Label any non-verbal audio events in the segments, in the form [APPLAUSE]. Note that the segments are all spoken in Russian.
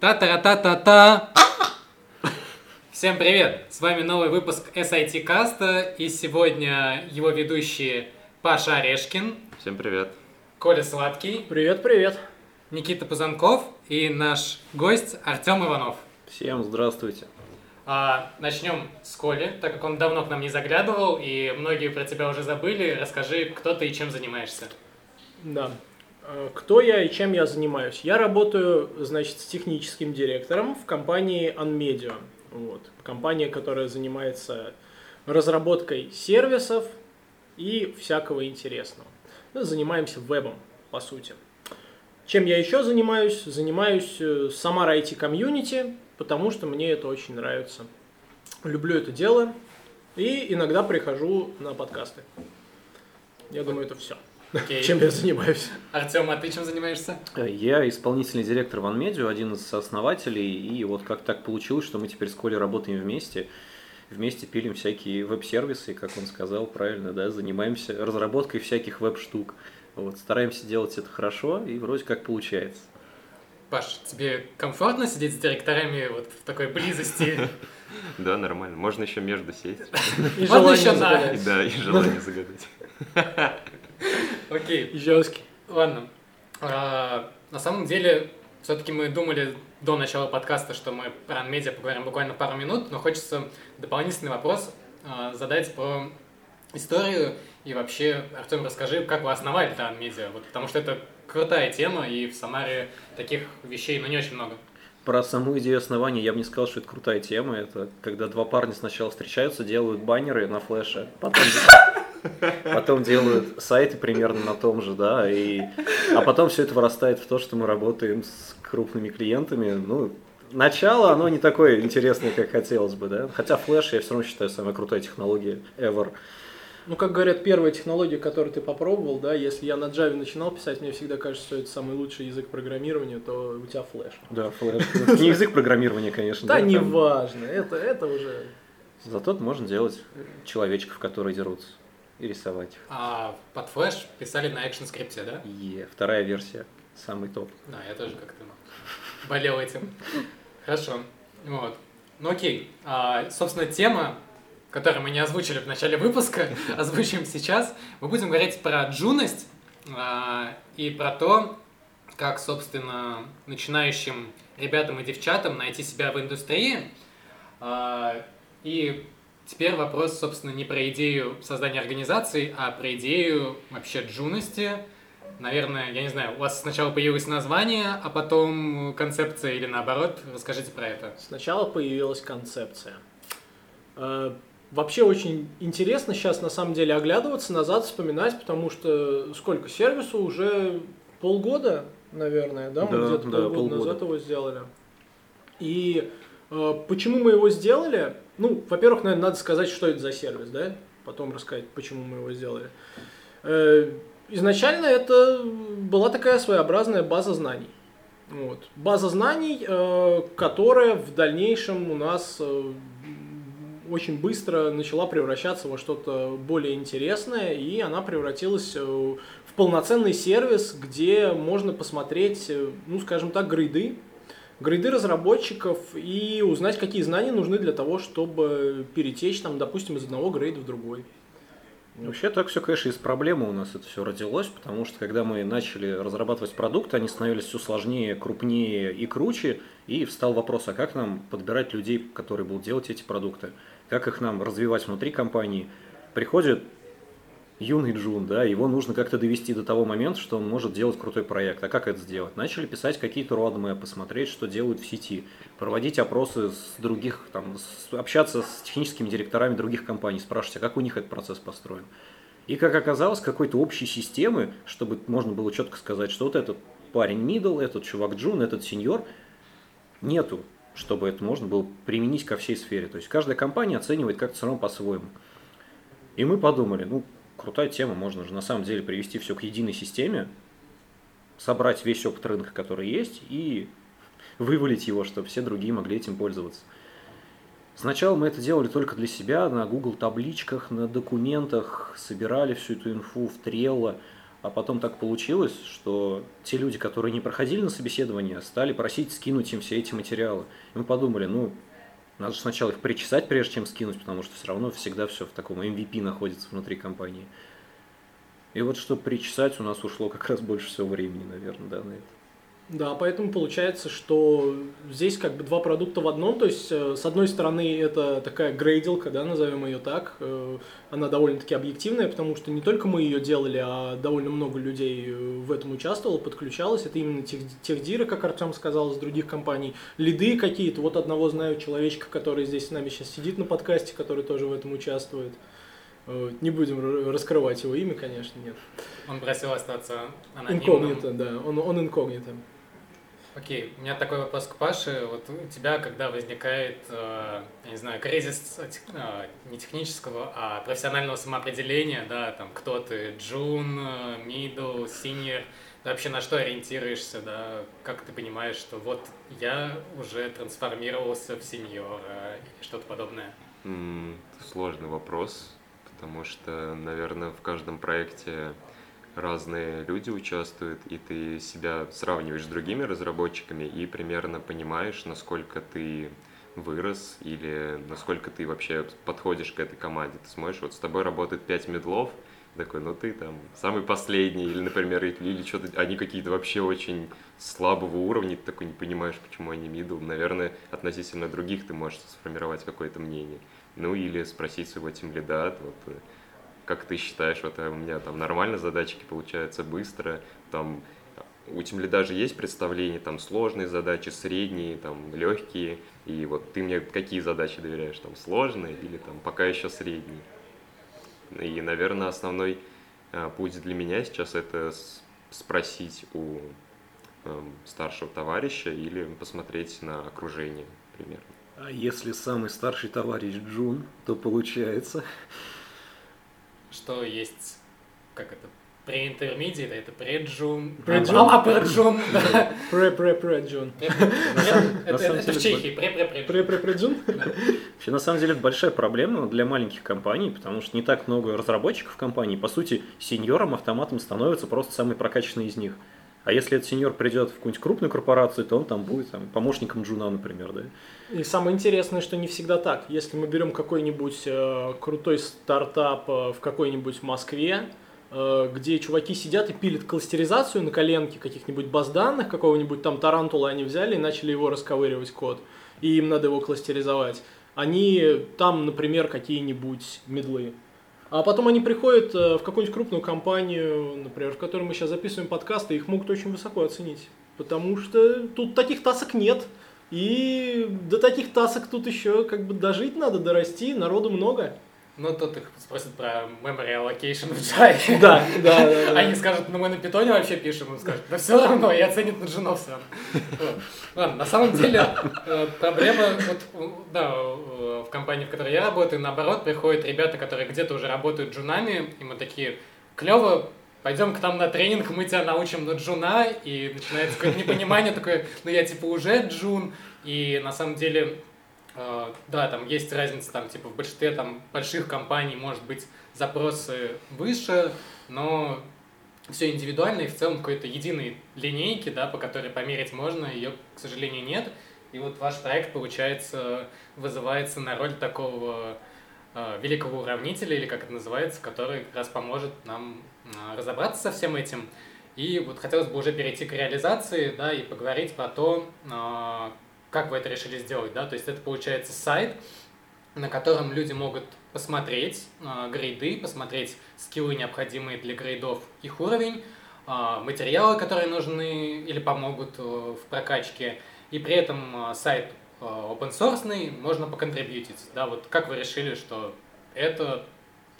Та-та-та-та-та! Всем привет! С вами новый выпуск SIT Каста, и сегодня его ведущие Паша Орешкин, Всем привет. Коля Сладкий, Привет, привет. Никита Пузанков и наш гость Артем Иванов. Всем здравствуйте. А, начнем с Коли, так как он давно к нам не заглядывал, и многие про тебя уже забыли. Расскажи, кто ты и чем занимаешься. Да. Э, Кто я и чем я занимаюсь? Я работаю, значит, с техническим директором в компании Unmedia. Вот. Компания, которая занимается разработкой сервисов и всякого интересного. Мы занимаемся вебом, по сути. Чем я еще занимаюсь? Занимаюсь э, Самара IT комьюнити, потому что мне это очень нравится. Люблю это дело и иногда прихожу на подкасты. Я думаю, это все. Окей. Чем я занимаюсь? Артем, а ты чем занимаешься? Э, Я исполнительный директор OneMedia, один из основателей, и вот как так получилось, что мы теперь с Колей работаем вместе. Вместе пилим всякие веб-сервисы, как он сказал правильно, да, занимаемся разработкой всяких веб-штук. Вот, стараемся делать это хорошо, и вроде как получается. Паш, тебе комфортно сидеть с директорами вот в такой близости? [LAUGHS] Да, нормально. Можно еще между сесть. И Можно желание еще на. да, и желание загадать. [LAUGHS] Окей. Жесткий. Ладно. А, на самом деле, все-таки мы думали до начала подкаста, что мы про медиа поговорим буквально пару минут, но хочется дополнительный вопрос а, задать про историю. И вообще, Артем, расскажи, как вы основали Дан Медиа? Вот, потому что это крутая тема, и в Самаре таких вещей ну, не очень много. Про саму идею основания я бы не сказал, что это крутая тема. Это когда два парня сначала встречаются, делают баннеры на флеше, потом, потом делают сайты примерно на том же, да, и, а потом все это вырастает в то, что мы работаем с крупными клиентами. Ну, начало, оно не такое интересное, как хотелось бы, да. Хотя флеш я все равно считаю самой крутой технологией ever. Ну, как говорят, первая технология, которую ты попробовал, да, если я на Java начинал писать, мне всегда кажется, что это самый лучший язык программирования, то у тебя флеш. Да, флеш. Не язык программирования, конечно. Да, неважно, это, это уже... Зато можно делать человечков, которые дерутся, и рисовать. А под флеш писали на экшн скрипте, да? Е, вторая версия, самый топ. Да, я тоже как-то болел этим. Хорошо. Вот. Ну окей. А, собственно, тема, которую мы не озвучили в начале выпуска, [LAUGHS] озвучим сейчас. Мы будем говорить про джуность а, и про то, как, собственно, начинающим ребятам и девчатам найти себя в индустрии. А, и теперь вопрос, собственно, не про идею создания организации, а про идею вообще джуности, Наверное, я не знаю, у вас сначала появилось название, а потом концепция или наоборот. Расскажите про это. Сначала появилась концепция. Э, Вообще очень интересно сейчас на самом деле оглядываться назад, вспоминать, потому что сколько сервису уже полгода, наверное, да, мы Да, где-то да, полгода, полгода. назад его сделали. И э, почему мы его сделали? Ну, во-первых, наверное, надо сказать, что это за сервис, да, потом рассказать, почему мы его сделали. Э, изначально это была такая своеобразная база знаний. Вот. База знаний, э, которая в дальнейшем у нас э, очень быстро начала превращаться во что-то более интересное, и она превратилась в полноценный сервис, где можно посмотреть, ну, скажем так, грейды, грейды разработчиков и узнать, какие знания нужны для того, чтобы перетечь, там, допустим, из одного грейда в другой. Вообще так все, конечно, из проблемы у нас это все родилось, потому что когда мы начали разрабатывать продукты, они становились все сложнее, крупнее и круче, и встал вопрос, а как нам подбирать людей, которые будут делать эти продукты, как их нам развивать внутри компании. Приходит юный Джун, да, его нужно как-то довести до того момента, что он может делать крутой проект. А как это сделать? Начали писать какие-то roadmap, смотреть, что делают в сети, проводить опросы с других, там, с- общаться с техническими директорами других компаний, спрашивать, а как у них этот процесс построен. И как оказалось, какой-то общей системы, чтобы можно было четко сказать, что вот этот парень middle, этот чувак Джун, этот сеньор, нету, чтобы это можно было применить ко всей сфере. То есть каждая компания оценивает как-то все равно по-своему. И мы подумали, ну, крутая тема, можно же на самом деле привести все к единой системе, собрать весь опыт рынка, который есть, и вывалить его, чтобы все другие могли этим пользоваться. Сначала мы это делали только для себя, на Google табличках, на документах, собирали всю эту инфу в Trello, А потом так получилось, что те люди, которые не проходили на собеседование, стали просить скинуть им все эти материалы. И мы подумали, ну, надо же сначала их причесать, прежде чем скинуть, потому что все равно всегда все в таком MVP находится внутри компании. И вот чтобы причесать, у нас ушло как раз больше всего времени, наверное, да, на это. Да, поэтому получается, что здесь как бы два продукта в одном. То есть, э, с одной стороны, это такая грейдилка, да, назовем ее так. Э, она довольно-таки объективная, потому что не только мы ее делали, а довольно много людей э, в этом участвовало, подключалось. Это именно тех, техдиры, как Артем сказал, из других компаний. Лиды какие-то. Вот одного знаю человечка, который здесь с нами сейчас сидит на подкасте, который тоже в этом участвует. Не будем раскрывать его имя, конечно, нет. Он просил остаться анонимным. Инкогнито, да, он, он инкогнито. Окей, у меня такой вопрос к Паше. Вот у тебя, когда возникает, э, я не знаю, кризис э, не технического, а профессионального самоопределения, да, там, кто ты, джун, мидл, синьор, вообще на что ориентируешься, да, как ты понимаешь, что вот я уже трансформировался в сеньора или что-то подобное? Сложный вопрос, потому что, наверное, в каждом проекте разные люди участвуют, и ты себя сравниваешь с другими разработчиками и примерно понимаешь, насколько ты вырос или насколько ты вообще подходишь к этой команде. Ты смотришь, вот с тобой работает 5 медлов, такой, ну ты там самый последний, или, например, или что-то, они какие-то вообще очень слабого уровня, ты такой не понимаешь, почему они мидл. Наверное, относительно других ты можешь сформировать какое-то мнение. Ну или спросить своего тимлида, вот, как ты считаешь, вот э, у меня там нормально задачки получаются быстро, там у тебя даже есть представление, там сложные задачи, средние, там легкие, и вот ты мне какие задачи доверяешь, там сложные или там пока еще средние. И, наверное, основной э, путь для меня сейчас это спросить у э, старшего товарища или посмотреть на окружение примерно. А если самый старший товарищ Джун, то получается, что есть, как это, pre-intermediate, это преджун, Преджун? а преджун, [LAUGHS] да. Пре-пре-преджун. Это в Чехии, пре-пре-преджун. Пре-пре-преджун? Вообще, на самом деле, это большая проблема для маленьких компаний, потому что не так много разработчиков компаний. По сути, сеньором автоматом становится просто самый прокачанный из них. А если этот сеньор придет в какую-нибудь крупную корпорацию, то он там будет там, помощником джуна, например, да? И самое интересное, что не всегда так. Если мы берем какой-нибудь э, крутой стартап э, в какой-нибудь Москве, э, где чуваки сидят и пилят кластеризацию на коленке каких-нибудь баз данных, какого-нибудь там тарантула они взяли и начали его расковыривать код, и им надо его кластеризовать. Они там, например, какие-нибудь медлы а потом они приходят э, в какую-нибудь крупную компанию, например, в которой мы сейчас записываем подкасты, их могут очень высоко оценить. Потому что тут таких тасок нет. И до таких тасок тут еще как бы дожить надо, дорасти, народу много. Ну, тут их спросят про memory allocation в Java. [LAUGHS] Да, да, да. Они скажут, ну мы на питоне вообще пишем, он скажет, да все равно, и оценит на джунов все Ладно, на самом деле э, проблема, вот, да, в компании, в которой я работаю, наоборот, приходят ребята, которые где-то уже работают джунами, и мы такие, клево, пойдем к нам на тренинг, мы тебя научим на джуна, и начинается какое-то непонимание такое, ну я типа уже джун, и на самом деле Э, да, там есть разница, там, типа, в большинстве там, больших компаний, может быть, запросы выше, но все индивидуально, и в целом какой-то единой линейки, да, по которой померить можно, ее, к сожалению, нет. И вот ваш проект, получается, вызывается на роль такого э, великого уравнителя, или как это называется, который как раз поможет нам э, разобраться со всем этим. И вот хотелось бы уже перейти к реализации, да, и поговорить про то, э, как вы это решили сделать, да, то есть это получается сайт, на котором люди могут посмотреть э, грейды, посмотреть скиллы, необходимые для грейдов, их уровень, э, материалы, которые нужны или помогут э, в прокачке, и при этом э, сайт э, open source, можно поконтрибьютить, да, вот как вы решили, что это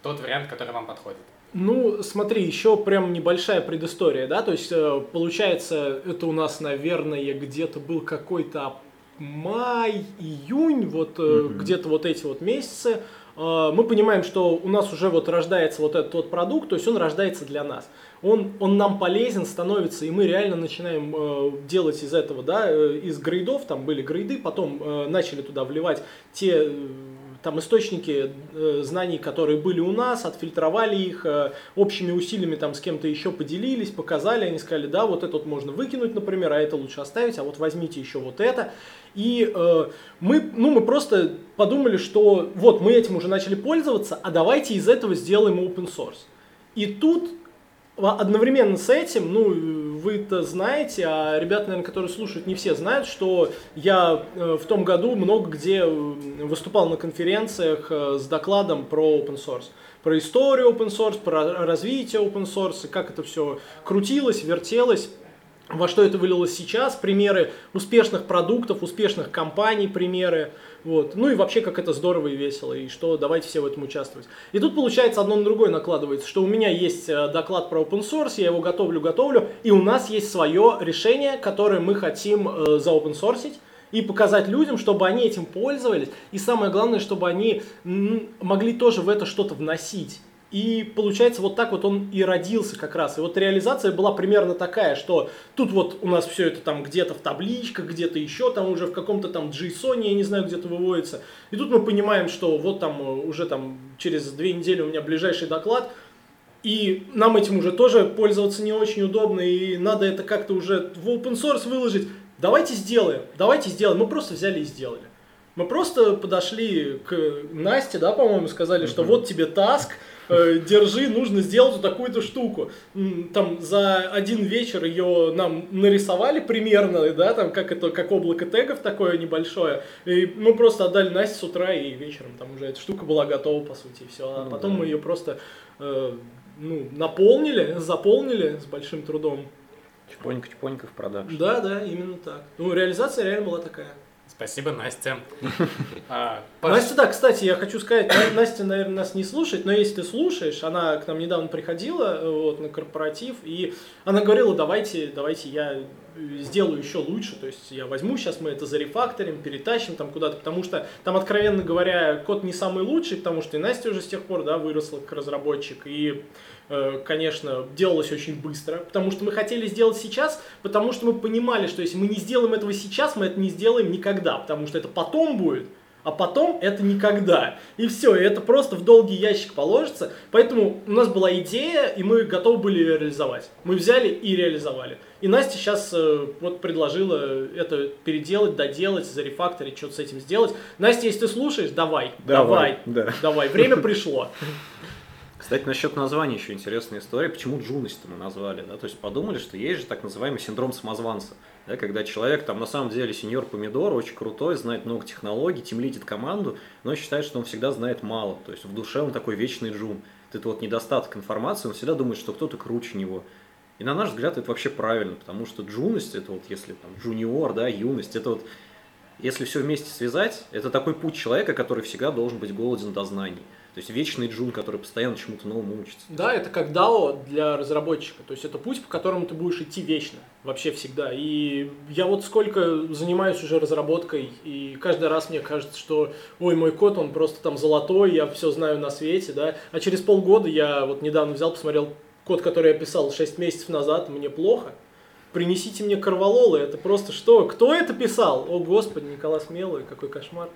тот вариант, который вам подходит? Ну, смотри, еще прям небольшая предыстория, да, то есть э, получается, это у нас, наверное, где-то был какой-то май, июнь, вот mm-hmm. где-то вот эти вот месяцы, э, мы понимаем, что у нас уже вот рождается вот этот вот продукт, то есть он рождается для нас. Он, он нам полезен становится, и мы реально начинаем э, делать из этого, да, из грейдов, там были грейды, потом начали туда вливать те там источники э, знаний, которые были у нас, отфильтровали их, э, общими усилиями там с кем-то еще поделились, показали, они сказали, да, вот это вот можно выкинуть, например, а это лучше оставить, а вот возьмите еще вот это. И э, мы, ну, мы просто подумали, что вот мы этим уже начали пользоваться, а давайте из этого сделаем open source. И тут одновременно с этим, ну, вы это знаете, а ребята, наверное, которые слушают, не все знают, что я э, в том году много где выступал на конференциях э, с докладом про open source. Про историю open source, про развитие open source, как это все крутилось, вертелось во что это вылилось сейчас, примеры успешных продуктов, успешных компаний, примеры. Вот. Ну и вообще, как это здорово и весело, и что давайте все в этом участвовать. И тут получается одно на другое накладывается, что у меня есть э, доклад про open source, я его готовлю, готовлю, и у нас есть свое решение, которое мы хотим э, за open source и показать людям, чтобы они этим пользовались, и самое главное, чтобы они могли тоже в это что-то вносить. И получается, вот так вот он и родился как раз. И вот реализация была примерно такая, что тут вот у нас все это там где-то в табличках, где-то еще там уже в каком-то там JSON, я не знаю, где-то выводится. И тут мы понимаем, что вот там э, уже там через две недели у меня ближайший доклад, и нам этим уже тоже пользоваться не очень удобно, и надо это как-то уже в open source выложить. Давайте сделаем, давайте сделаем. Мы просто взяли и сделали. Мы просто подошли к Насте, да, по-моему, сказали, что вот тебе таск, держи, нужно сделать вот такую-то штуку. Там за один вечер ее нам нарисовали примерно, да, там как это, как облако тегов такое небольшое. И мы просто отдали Насте с утра и вечером там уже эта штука была готова, по сути, и все. А ну, потом да. мы ее просто э, ну, наполнили, заполнили с большим трудом. Чпонька-чпонька в продаж. Да, да, именно так. Ну, реализация реально была такая. Спасибо, Настя. [LAUGHS] А, Настя, да, кстати, я хочу сказать, Настя, наверное, нас не слушает, но если ты слушаешь, она к нам недавно приходила вот, на корпоратив, и она говорила, давайте, давайте я сделаю еще лучше, то есть я возьму, сейчас мы это зарефакторим, перетащим там куда-то, потому что там, откровенно говоря, код не самый лучший, потому что и Настя уже с тех пор, да, выросла как разработчик, и конечно, делалось очень быстро, потому что мы хотели сделать сейчас, потому что мы понимали, что если мы не сделаем этого сейчас, мы это не сделаем никогда, потому что это потом будет, а потом это никогда. И все, и это просто в долгий ящик положится. Поэтому у нас была идея, и мы готовы были ее реализовать. Мы взяли и реализовали. И Настя сейчас э, вот предложила это переделать, доделать, зарефакторить, что-то с этим сделать. Настя, если ты слушаешь, давай, давай, давай, да. давай. Время пришло. Кстати, насчет названия еще интересная история. Почему Джуность мы назвали? Да? То есть подумали, что есть же так называемый синдром самозванца. Да? Когда человек там на самом деле сеньор помидор, очень крутой, знает много технологий, тимлитит команду, но считает, что он всегда знает мало. То есть в душе он такой вечный джун. Это вот недостаток информации, он всегда думает, что кто-то круче него. И на наш взгляд это вообще правильно, потому что джуность, это вот если там джуниор, да, юность, это вот если все вместе связать, это такой путь человека, который всегда должен быть голоден до знаний. То есть вечный джун, который постоянно чему-то новому учится. Да, это как DAO для разработчика. То есть это путь, по которому ты будешь идти вечно. Вообще всегда. И я вот сколько занимаюсь уже разработкой, и каждый раз мне кажется, что ой, мой код, он просто там золотой, я все знаю на свете, да. А через полгода я вот недавно взял, посмотрел код, который я писал 6 месяцев назад, мне плохо. Принесите мне корвалолы, это просто что? Кто это писал? О, Господи, Николас Мелый, какой кошмар.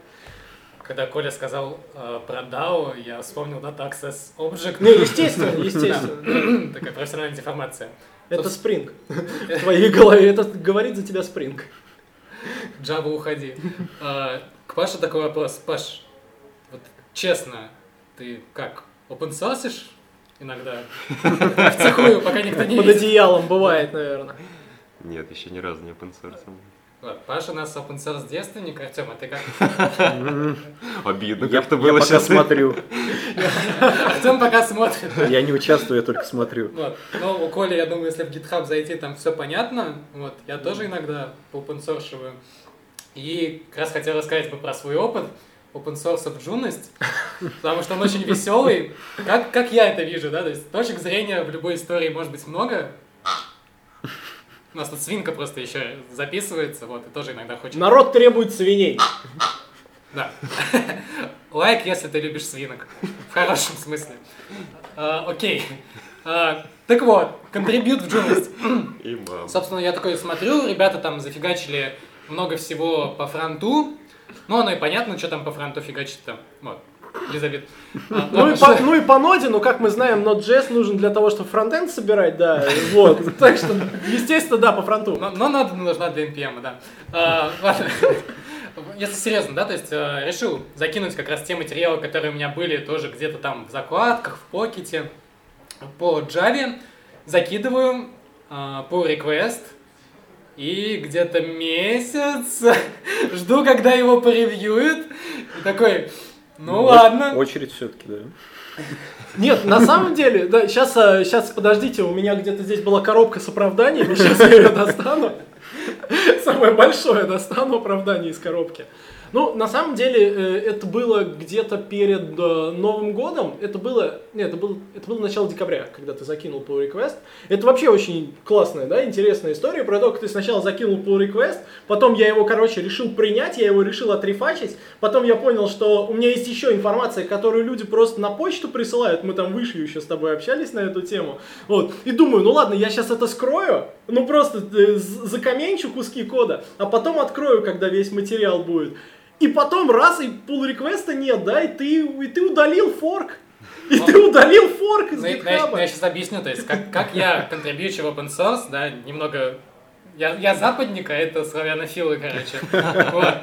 Когда Коля сказал э, про DAO, я вспомнил Data Access Object. Ну, естественно, естественно. [LAUGHS] Такая профессиональная деформация. Это Spring. [LAUGHS] В твоей голове это говорит за тебя Spring. Java, уходи. А, к Паше такой вопрос. Паш, вот честно, ты как, open source иногда? В цехую, пока никто не Под одеялом бывает, наверное. Нет, еще ни разу не open source. Паша у нас open source девственник, Артем, а ты как? [LAUGHS] Обидно как-то было сейчас. Я пока смотрю. Артем пока смотрит. Я не участвую, я только смотрю. Вот. Ну, у Коли, я думаю, если в GitHub зайти, там все понятно. Вот. Я тоже иногда open source И как раз хотел рассказать про свой опыт open source джунность, потому что он очень веселый. Как, как я это вижу, да? То есть точек зрения в любой истории может быть много, у нас тут свинка просто еще записывается, вот, и тоже иногда хочет... Народ требует свиней. Да. [LAUGHS] Лайк, если ты любишь свинок. В хорошем смысле. А, окей. А, так вот, контрибьют в джунглость. Собственно, я такой смотрю, ребята там зафигачили много всего по фронту, Ну, оно и понятно, что там по фронту фигачит там. Вот. Елизавет. А, Ну и, по, ну и по ноде, ну как мы знаем, Node.js нужен для того, чтобы фронтенд собирать, да, вот. [LAUGHS] Так что, естественно, да, по фронту. Но, но надо нужна для NPM, да. А, ладно. [LAUGHS] Если серьезно, да, то есть э, решил закинуть как раз те материалы, которые у меня были тоже где-то там в закладках, в покете, по Java, закидываю э, pull request, и где-то месяц [LAUGHS] жду, когда его поревьюют, и такой, ну ладно. Очередь все-таки, да. [LAUGHS] Нет, на самом деле, да, сейчас, сейчас, подождите, у меня где-то здесь была коробка с оправданиями, [LAUGHS] сейчас я ее достану. [LAUGHS] Самое большое достану оправдание из коробки. Ну, на самом деле, э, это было где-то перед э, Новым годом. Это было, нет, это было, это было начало декабря, когда ты закинул pull request. Это вообще очень классная, да, интересная история про то, как ты сначала закинул pull request, потом я его, короче, решил принять, я его решил отрефачить, потом я понял, что у меня есть еще информация, которую люди просто на почту присылают, мы там выше еще с тобой общались на эту тему, вот, и думаю, ну ладно, я сейчас это скрою, ну просто э, закоменчу куски кода, а потом открою, когда весь материал будет. И потом раз, и pull реквеста нет, да, и ты, и ты удалил форк. И ты удалил форк из Ну, я, GitHub. сейчас объясню, то есть как, как я контрибьючу в open source, да, немного... Я, я западник, а это славянофилы, короче. Вот.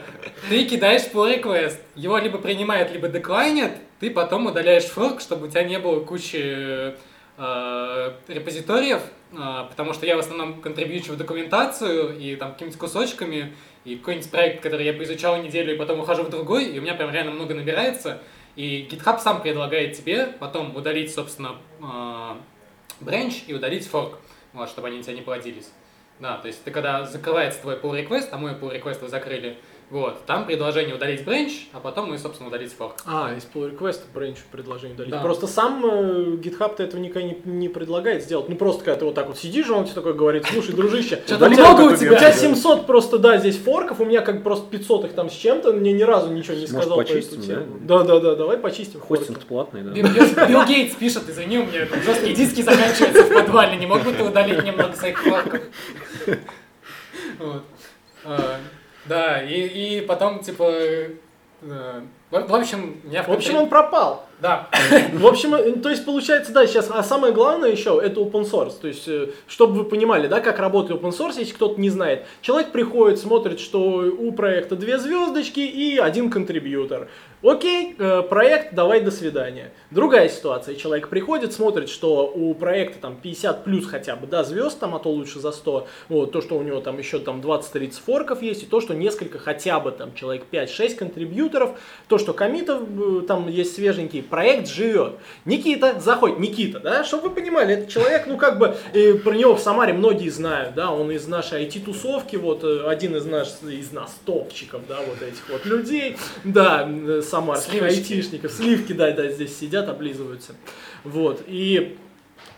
Ты кидаешь pull request, его либо принимает, либо деклайнит, ты потом удаляешь форк, чтобы у тебя не было кучи э, репозиториев, э, потому что я в основном контрибьючу в документацию и там какими-то кусочками, и какой-нибудь проект, который я поизучал неделю, и потом ухожу в другой, и у меня прям реально много набирается, и GitHub сам предлагает тебе потом удалить, собственно, э, branch и удалить fork, вот, чтобы они тебя не плодились. Да, то есть ты когда закрывается твой pull request, а мой pull request вы закрыли, вот, там предложение удалить branch, а потом мы, собственно, удалить fork. А, из pull request branch предложение удалить. Да. Просто сам э, GitHub-то этого никогда не, не предлагает сделать. Ну просто когда ты вот так вот сидишь, он тебе такой говорит, слушай, дружище, Что-то у тебя- много у тебя. тебя 700 просто, да, здесь форков, у меня как просто 500 их там с чем-то, мне ни разу ничего не сказал по почистим, эту тему. Да, да, да, давай почистим. Хостинг платный, да. Билл, Гейтс пишет, извини, у меня там жесткие диски заканчиваются в подвале, не мог бы ты удалить немного своих форков? Вот. Да, и, и потом, типа, э, в в общем, меня В общем, он пропал. Да, [LAUGHS] В общем, э, то есть получается, да, сейчас, а самое главное еще, это open source. То есть, э, чтобы вы понимали, да, как работает open source, если кто-то не знает. Человек приходит, смотрит, что у проекта две звездочки и один контрибьютор. Окей, э, проект, давай до свидания. Другая ситуация, человек приходит, смотрит, что у проекта там 50 плюс хотя бы, да, звезд там, а то лучше за 100. Вот, то, что у него там еще там 20-30 форков есть, и то, что несколько хотя бы там человек 5-6 контрибьюторов, то, что комитов э, там есть свеженькие, проект живет. Никита заходит, Никита, да, чтобы вы понимали, этот человек, ну как бы, э, про него в Самаре многие знают, да, он из нашей IT-тусовки, вот, э, один из нас, из нас топчиков, да, вот этих вот людей, да, э, самарских Сливочки. айтишников, сливки, да, да, здесь сидят, облизываются, вот, и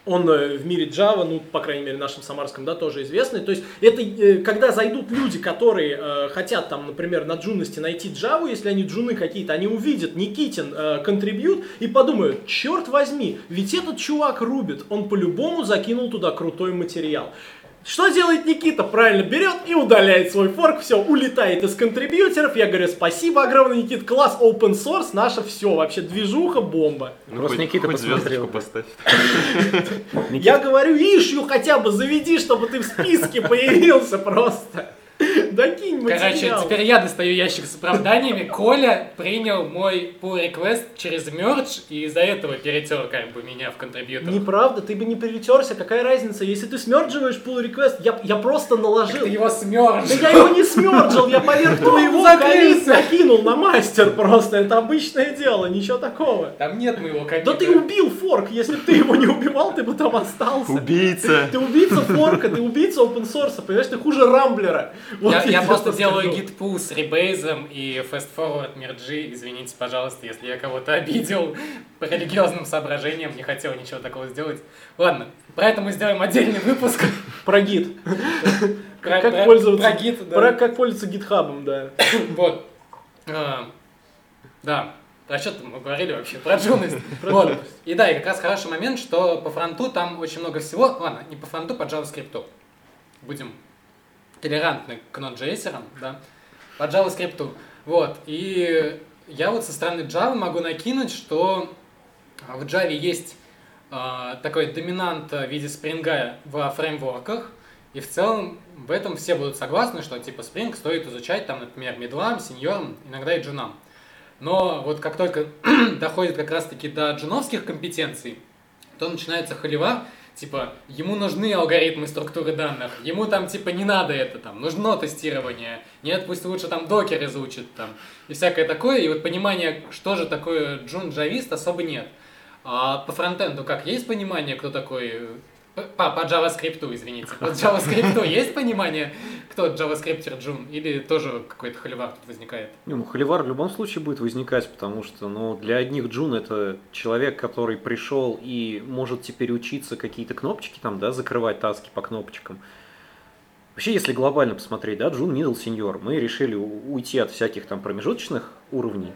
он э, в мире Java, ну, по крайней мере, нашем самарском, да, тоже известный. То есть, это э, когда зайдут люди, которые э, хотят, там, например, на джунности найти Java, если они джуны какие-то, они увидят Никитин контрибьют и подумают, черт возьми, ведь этот чувак рубит, он по-любому закинул туда крутой материал. Что делает Никита? Правильно, берет и удаляет свой форк, все, улетает из контрибьютеров. Я говорю, спасибо огромное, Никит, класс, open source, наше все, вообще движуха, бомба. Ну, Просто хоть- Никита хоть посмотрел. звездочку поставь. Я говорю, ишью хотя бы заведи, чтобы ты в списке появился просто. Докинь короче, материал. теперь я достаю ящик с оправданиями. Коля принял мой pull request через мерч, и из-за этого перетер как бы меня в контрибьютор. Неправда, ты бы не перетерся, какая разница? Если ты смердживаешь pull request, я, я просто наложил. Ты его смерж. Да я его не смерджил, я поверх твоего ковид накинул на мастер просто. Это обычное дело, ничего такого. Там нет моего кабита. Да ты убил форк, если бы ты его не убивал, ты бы там остался. Убийца! Ты убийца форка, ты убийца open source, понимаешь, ты хуже рамблера. Вот Я, я просто делаю pull с ребейзом и fast forward мерджи. Извините, пожалуйста, если я кого-то обидел [LAUGHS] по религиозным соображениям, не хотел ничего такого сделать. Ладно, про это мы сделаем отдельный выпуск. [LAUGHS] Про гид. [LAUGHS] Про, Как про- пользоваться, про гит, да. про как пользоваться гитхабом, да. [COUGHS] Вот. А, да. Про что мы говорили вообще? Про джунность. Про Вот. И да, и как раз хороший момент, что по фронту там очень много всего. Ладно, не по фронту, по JavaScript. Будем толерантны к Node.js, да. По JavaScript. Вот, и я вот со стороны Java могу накинуть, что в Java есть э, такой доминант в виде спринга во фреймворках, и в целом в этом все будут согласны, что типа Spring стоит изучать там, например, медлам, сеньорам, иногда и джунам. Но вот как только [CLEARS THROAT] доходит как раз-таки до джуновских компетенций, то начинается холивар, типа, ему нужны алгоритмы структуры данных, ему там, типа, не надо это, там, нужно тестирование, нет, пусть лучше там докер изучит, там, и всякое такое, и вот понимания, что же такое джун-джавист, особо нет. А по фронтенду как, есть понимание, кто такой по, по JavaScript, извините. По JavaScript [LAUGHS] есть понимание, кто JavaScript Джун, или тоже какой-то холивар тут возникает? Ну, холивар в любом случае будет возникать, потому что ну, для одних Джун это человек, который пришел и может теперь учиться какие-то кнопочки там, да, закрывать таски по кнопочкам. Вообще, если глобально посмотреть, да, Джун, Middle, Senior, мы решили уйти от всяких там промежуточных уровней.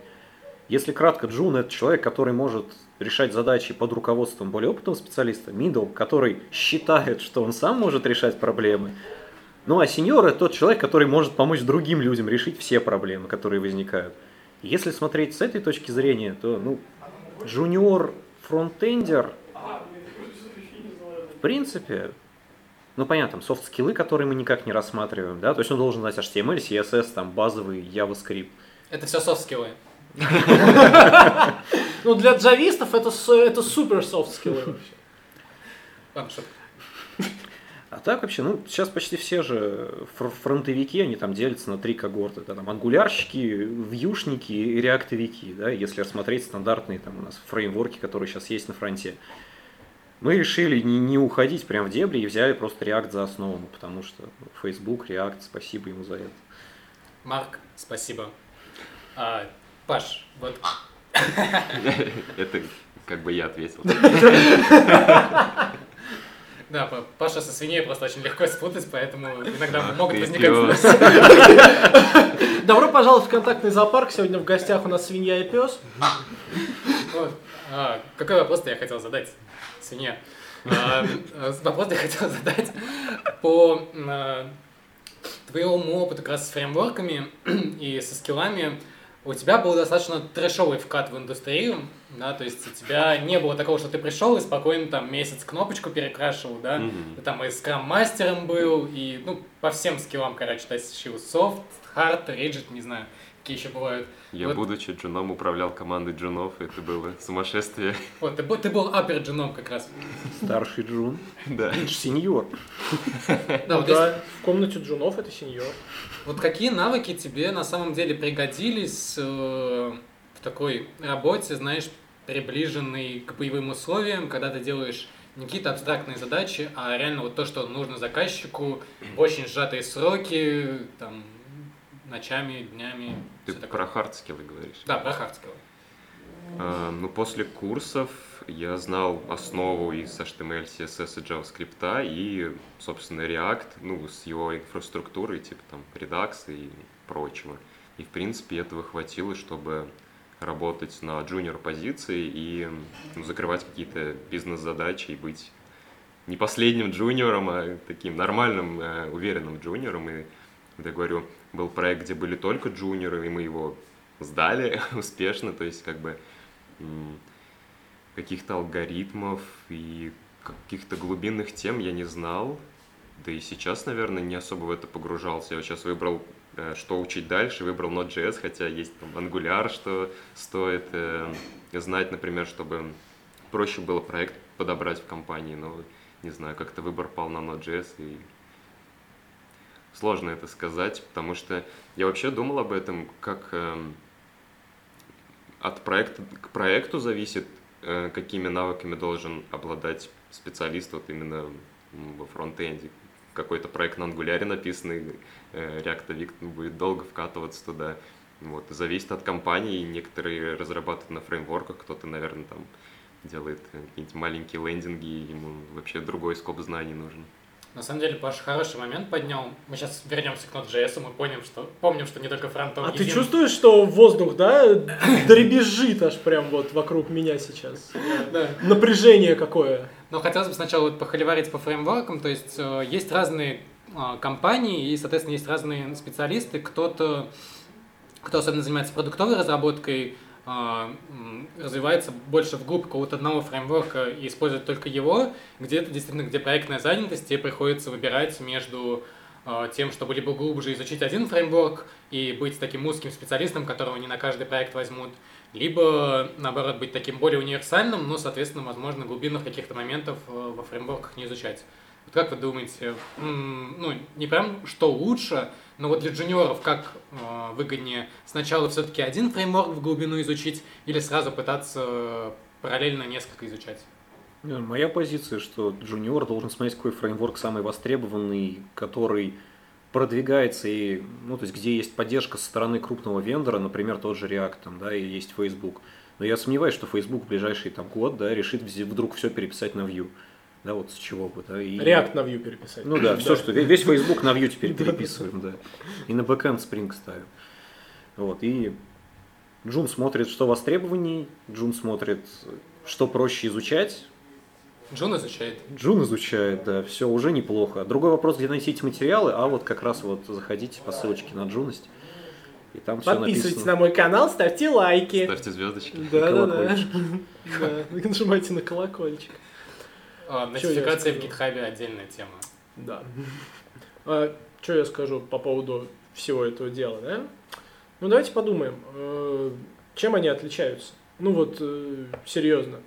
Если кратко, Джун это человек, который может решать задачи под руководством более опытного специалиста, middle, который считает, что он сам может решать проблемы, ну а сеньор это тот человек, который может помочь другим людям решить все проблемы, которые возникают. если смотреть с этой точки зрения, то ну, джуниор фронтендер в принципе, ну понятно, там софт-скиллы, которые мы никак не рассматриваем, да, то есть он должен знать HTML, CSS, там базовый JavaScript. Это все софт-скиллы. [LAUGHS] Ну, для джавистов это, это супер софт скиллы вообще. А так вообще, ну, сейчас почти все же фронтовики, они там делятся на три когорты. Да, там ангулярщики, вьюшники и реактовики, да, если рассмотреть стандартные там у нас фреймворки, которые сейчас есть на фронте. Мы решили не, не уходить прям в дебри и взяли просто React за основу, потому что Facebook, React, спасибо ему за это. Марк, спасибо. А, Паш, вот [LAUGHS] Это как бы я ответил. [LAUGHS] Да, Паша со свиньей просто очень легко спутать, поэтому иногда могут возникать Добро пожаловать в контактный зоопарк. Сегодня в гостях у нас свинья и пес. А, какой вопрос я хотел задать? Свинья. А, вопрос я хотел задать по а, твоему опыту как раз с фреймворками и со скиллами у тебя был достаточно трэшовый вкат в индустрию, да, то есть у тебя не было такого, что ты пришел и спокойно там месяц кнопочку перекрашивал, да, mm-hmm. ты там и скрам-мастером был, и, ну, по всем скиллам, короче, тащил софт, хард, риджит, не знаю, какие еще бывают. Я, вот. будучи джуном, управлял командой джунов, это было сумасшествие. Вот, ты, был, ты был апер джуном как раз. Старший джун. Да. Сеньор. Да, вот да, в комнате джунов это сеньор. Вот какие навыки тебе на самом деле пригодились э, в такой работе, знаешь, приближенной к боевым условиям, когда ты делаешь не какие-то абстрактные задачи, а реально вот то, что нужно заказчику, очень сжатые сроки, там, ночами, днями. Ты про хардскиллы говоришь? Да, про хардскиллы. А, ну, после курсов я знал основу из HTML, CSS и JavaScript и, собственно, React, ну, с его инфраструктурой, типа там Redux и прочего. И, в принципе, этого хватило, чтобы работать на junior позиции и ну, закрывать какие-то бизнес-задачи и быть не последним джуниором, а таким нормальным, э, уверенным джуниором. И, я говорю, был проект, где были только джуниоры, и мы его сдали [LAUGHS] успешно, то есть как бы каких-то алгоритмов и каких-то глубинных тем я не знал, да и сейчас, наверное, не особо в это погружался. Я сейчас выбрал, э, что учить дальше, выбрал Node.js, хотя есть там Angular, что стоит э, знать, например, чтобы проще было проект подобрать в компании, но не знаю, как-то выбор пал на Node.js и сложно это сказать, потому что я вообще думал об этом, как э, от проекта к проекту зависит, э, какими навыками должен обладать специалист вот именно во фронтенде. Какой-то проект на ангуляре написанный, э, реактовик будет долго вкатываться туда. Вот, зависит от компании, некоторые разрабатывают на фреймворках, кто-то, наверное, там делает какие-нибудь маленькие лендинги, ему вообще другой скоп знаний нужен. На самом деле, Паша хороший момент поднял. Мы сейчас вернемся к Node.js, мы помним, что, помним, что не только фронтом. А ты чувствуешь, что воздух, да, дребезжит аж прям вот вокруг меня сейчас? Да. Напряжение какое. Но хотелось бы сначала вот похоливарить по фреймворкам, то есть э, есть разные э, компании и, соответственно, есть разные специалисты. Кто-то кто особенно занимается продуктовой разработкой, а, развивается больше вглубь какого-то одного фреймворка и использует только его, где-то действительно, где проектная занятость, тебе приходится выбирать между а, тем, чтобы либо глубже изучить один фреймворк и быть таким узким специалистом, которого не на каждый проект возьмут, либо, наоборот, быть таким более универсальным, но, соответственно, возможно, глубинных каких-то моментов э, во фреймворках не изучать. Вот как вы думаете, ну, не прям что лучше, но вот для джуниоров как э, выгоднее сначала все-таки один фреймворк в глубину изучить или сразу пытаться параллельно несколько изучать? Моя позиция, что джуниор должен смотреть, какой фреймворк самый востребованный, который продвигается и, ну, то есть, где есть поддержка со стороны крупного вендора, например, тот же React, там, да, и есть Facebook. Но я сомневаюсь, что Facebook в ближайший там, год да, решит вдруг все переписать на Vue. Да, вот с чего бы, да. И... React на Vue переписать. Ну да, [LAUGHS] все, что весь Facebook на Vue теперь [LAUGHS] переписываем, да. И на бэкэнд Spring ставим. Вот, и Джун смотрит, что востребованней, Джун смотрит, что проще изучать. Джун изучает. Джун изучает, да, все уже неплохо. Другой вопрос, где найти эти материалы, а вот как раз вот заходите по ссылочке на Джуность. И там Подписывайтесь на мой канал, ставьте лайки. Ставьте звездочки. Да, да, [LAUGHS] да. Нажимайте на колокольчик. А, в GitHub отдельная тема. Да. А, что я скажу по поводу всего этого дела, да? Ну, давайте подумаем, э, чем они отличаются. Ну, вот, э, серьезно.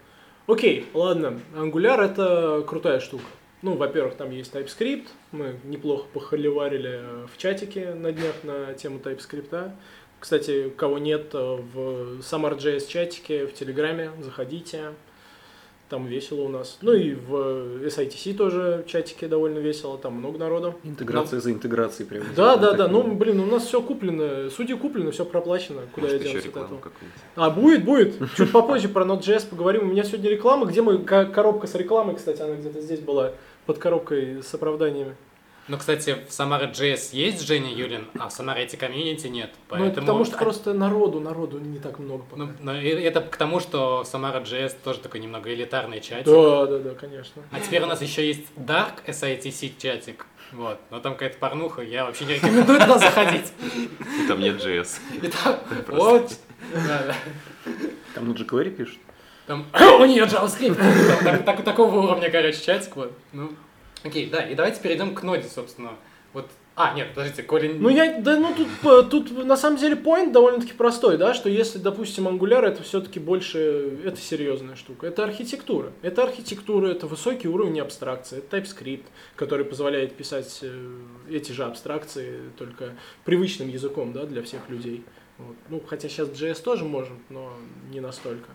Окей, ладно, Angular это крутая штука. Ну, во-первых, там есть TypeScript. Мы неплохо похоливарили в чатике на днях на тему TypeScript. Кстати, кого нет в SummerJS чатике в Телеграме, заходите там весело у нас. Ну и в SITC тоже чатике довольно весело, там много народу. Интеграция Нам... за интеграцией прям. Да, да, да, ну блин, у нас все куплено, судьи куплено, все проплачено, куда Может, я делся от этого. А, будет, будет. [LAUGHS] Чуть попозже про Node.js поговорим. У меня сегодня реклама, где мы, коробка с рекламой, кстати, она где-то здесь была, под коробкой с оправданиями. Ну, кстати, в Самара JS есть Женя Юлин, а в Самара эти комьюнити нет. Ну, поэтому... Ну, потому что просто народу, народу не так много пока. Ну, но это к тому, что Самара JS тоже такой немного элитарный чатик. Да, да, да, конечно. А теперь у нас еще есть Dark SITC чатик. Вот. Но там какая-то порнуха, я вообще не рекомендую туда заходить. И там нет JS. И там, вот. Там на jQuery пишут? Там [COUGHS] у нее JavaScript. Такого уровня, короче, чатик. Вот. Ну, Окей, да, и давайте перейдем к ноде, собственно. Вот а, нет, подождите, Колин... Ну, я, да, ну, тут, тут на самом деле point довольно-таки простой, да, что если, допустим, Angular это все-таки больше, это серьезная штука, это архитектура. Это архитектура, это высокий уровень абстракции, это TypeScript, который позволяет писать э, эти же абстракции только привычным языком, да, для всех людей. Вот. Ну, хотя сейчас JS тоже может, но не настолько.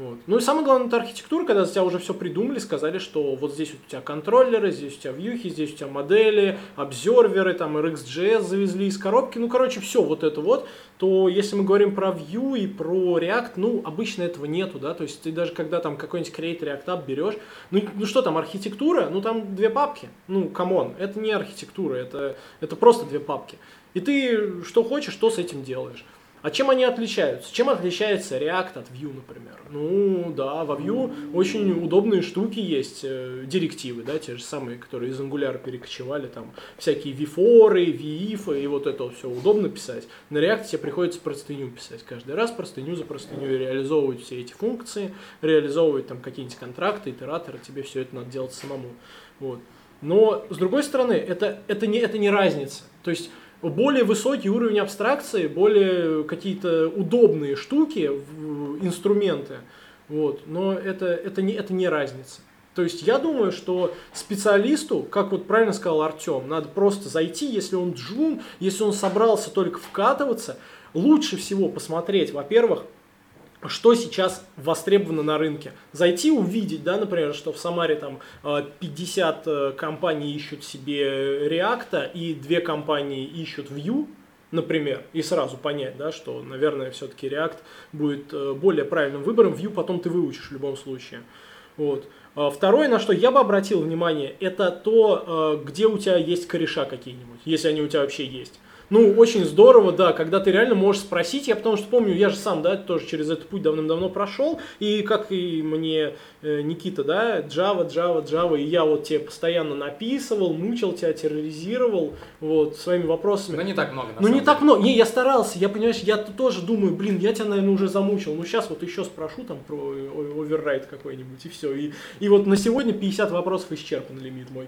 Вот. Ну и самое главное, это архитектура, когда за тебя уже все придумали, сказали, что вот здесь у тебя контроллеры, здесь у тебя вьюхи, здесь у тебя модели, observer ы, там RxJS завезли из коробки, ну короче, все вот это вот, то если мы говорим про Vue и про React, ну обычно этого нету, да, то есть ты даже когда там какой-нибудь Create React App берешь, ну, ну что там, архитектура, ну там две папки, ну come on, это не архитектура, это, это просто две папки. И ты что хочешь, то с этим делаешь. А чем они отличаются? Чем отличается React от Vue, например? Ну, да, во Vue очень удобные штуки есть, э, директивы, да, те же самые, которые из Angular перекочевали, там, всякие vForы, vif и вот это вот все удобно писать. На React тебе приходится простыню писать каждый раз, простыню за простыню, реализовывать все эти функции, реализовывать там какие-нибудь контракты, итераторы, тебе все это надо делать самому. Вот. Но, с другой стороны, это, это, не, это не разница. То есть, более высокий уровень абстракции, более какие-то удобные штуки, инструменты. Вот. Но это, это, не, это не разница. То есть я думаю, что специалисту, как вот правильно сказал Артем, надо просто зайти, если он джун, если он собрался только вкатываться, лучше всего посмотреть, во-первых, что сейчас востребовано на рынке. Зайти увидеть, да, например, что в Самаре там 50 э, э, компаний ищут себе React и две компании ищут Vue, например, и сразу понять, да, что, наверное, все-таки React будет э, более правильным выбором, Vue потом ты выучишь в любом случае. Вот. А второе, на что я бы обратил внимание, это то, где у тебя есть кореша какие-нибудь, если они у тебя вообще есть. Ну, очень здорово, да, когда ты реально можешь спросить, я потому что помню, я же сам, да, тоже через этот путь давным-давно прошел, и как и мне э, Никита, да, Java, Java, Java, и я вот тебе постоянно написывал, мучил тебя, терроризировал, вот, своими вопросами. Но не так много, Ну, не так деле. много, не, я старался, я, понимаешь, я тоже думаю, блин, я тебя, наверное, уже замучил, ну, сейчас вот еще спрошу там про о- оверрайт какой-нибудь, и все, и, и вот на сегодня 50 вопросов исчерпан лимит мой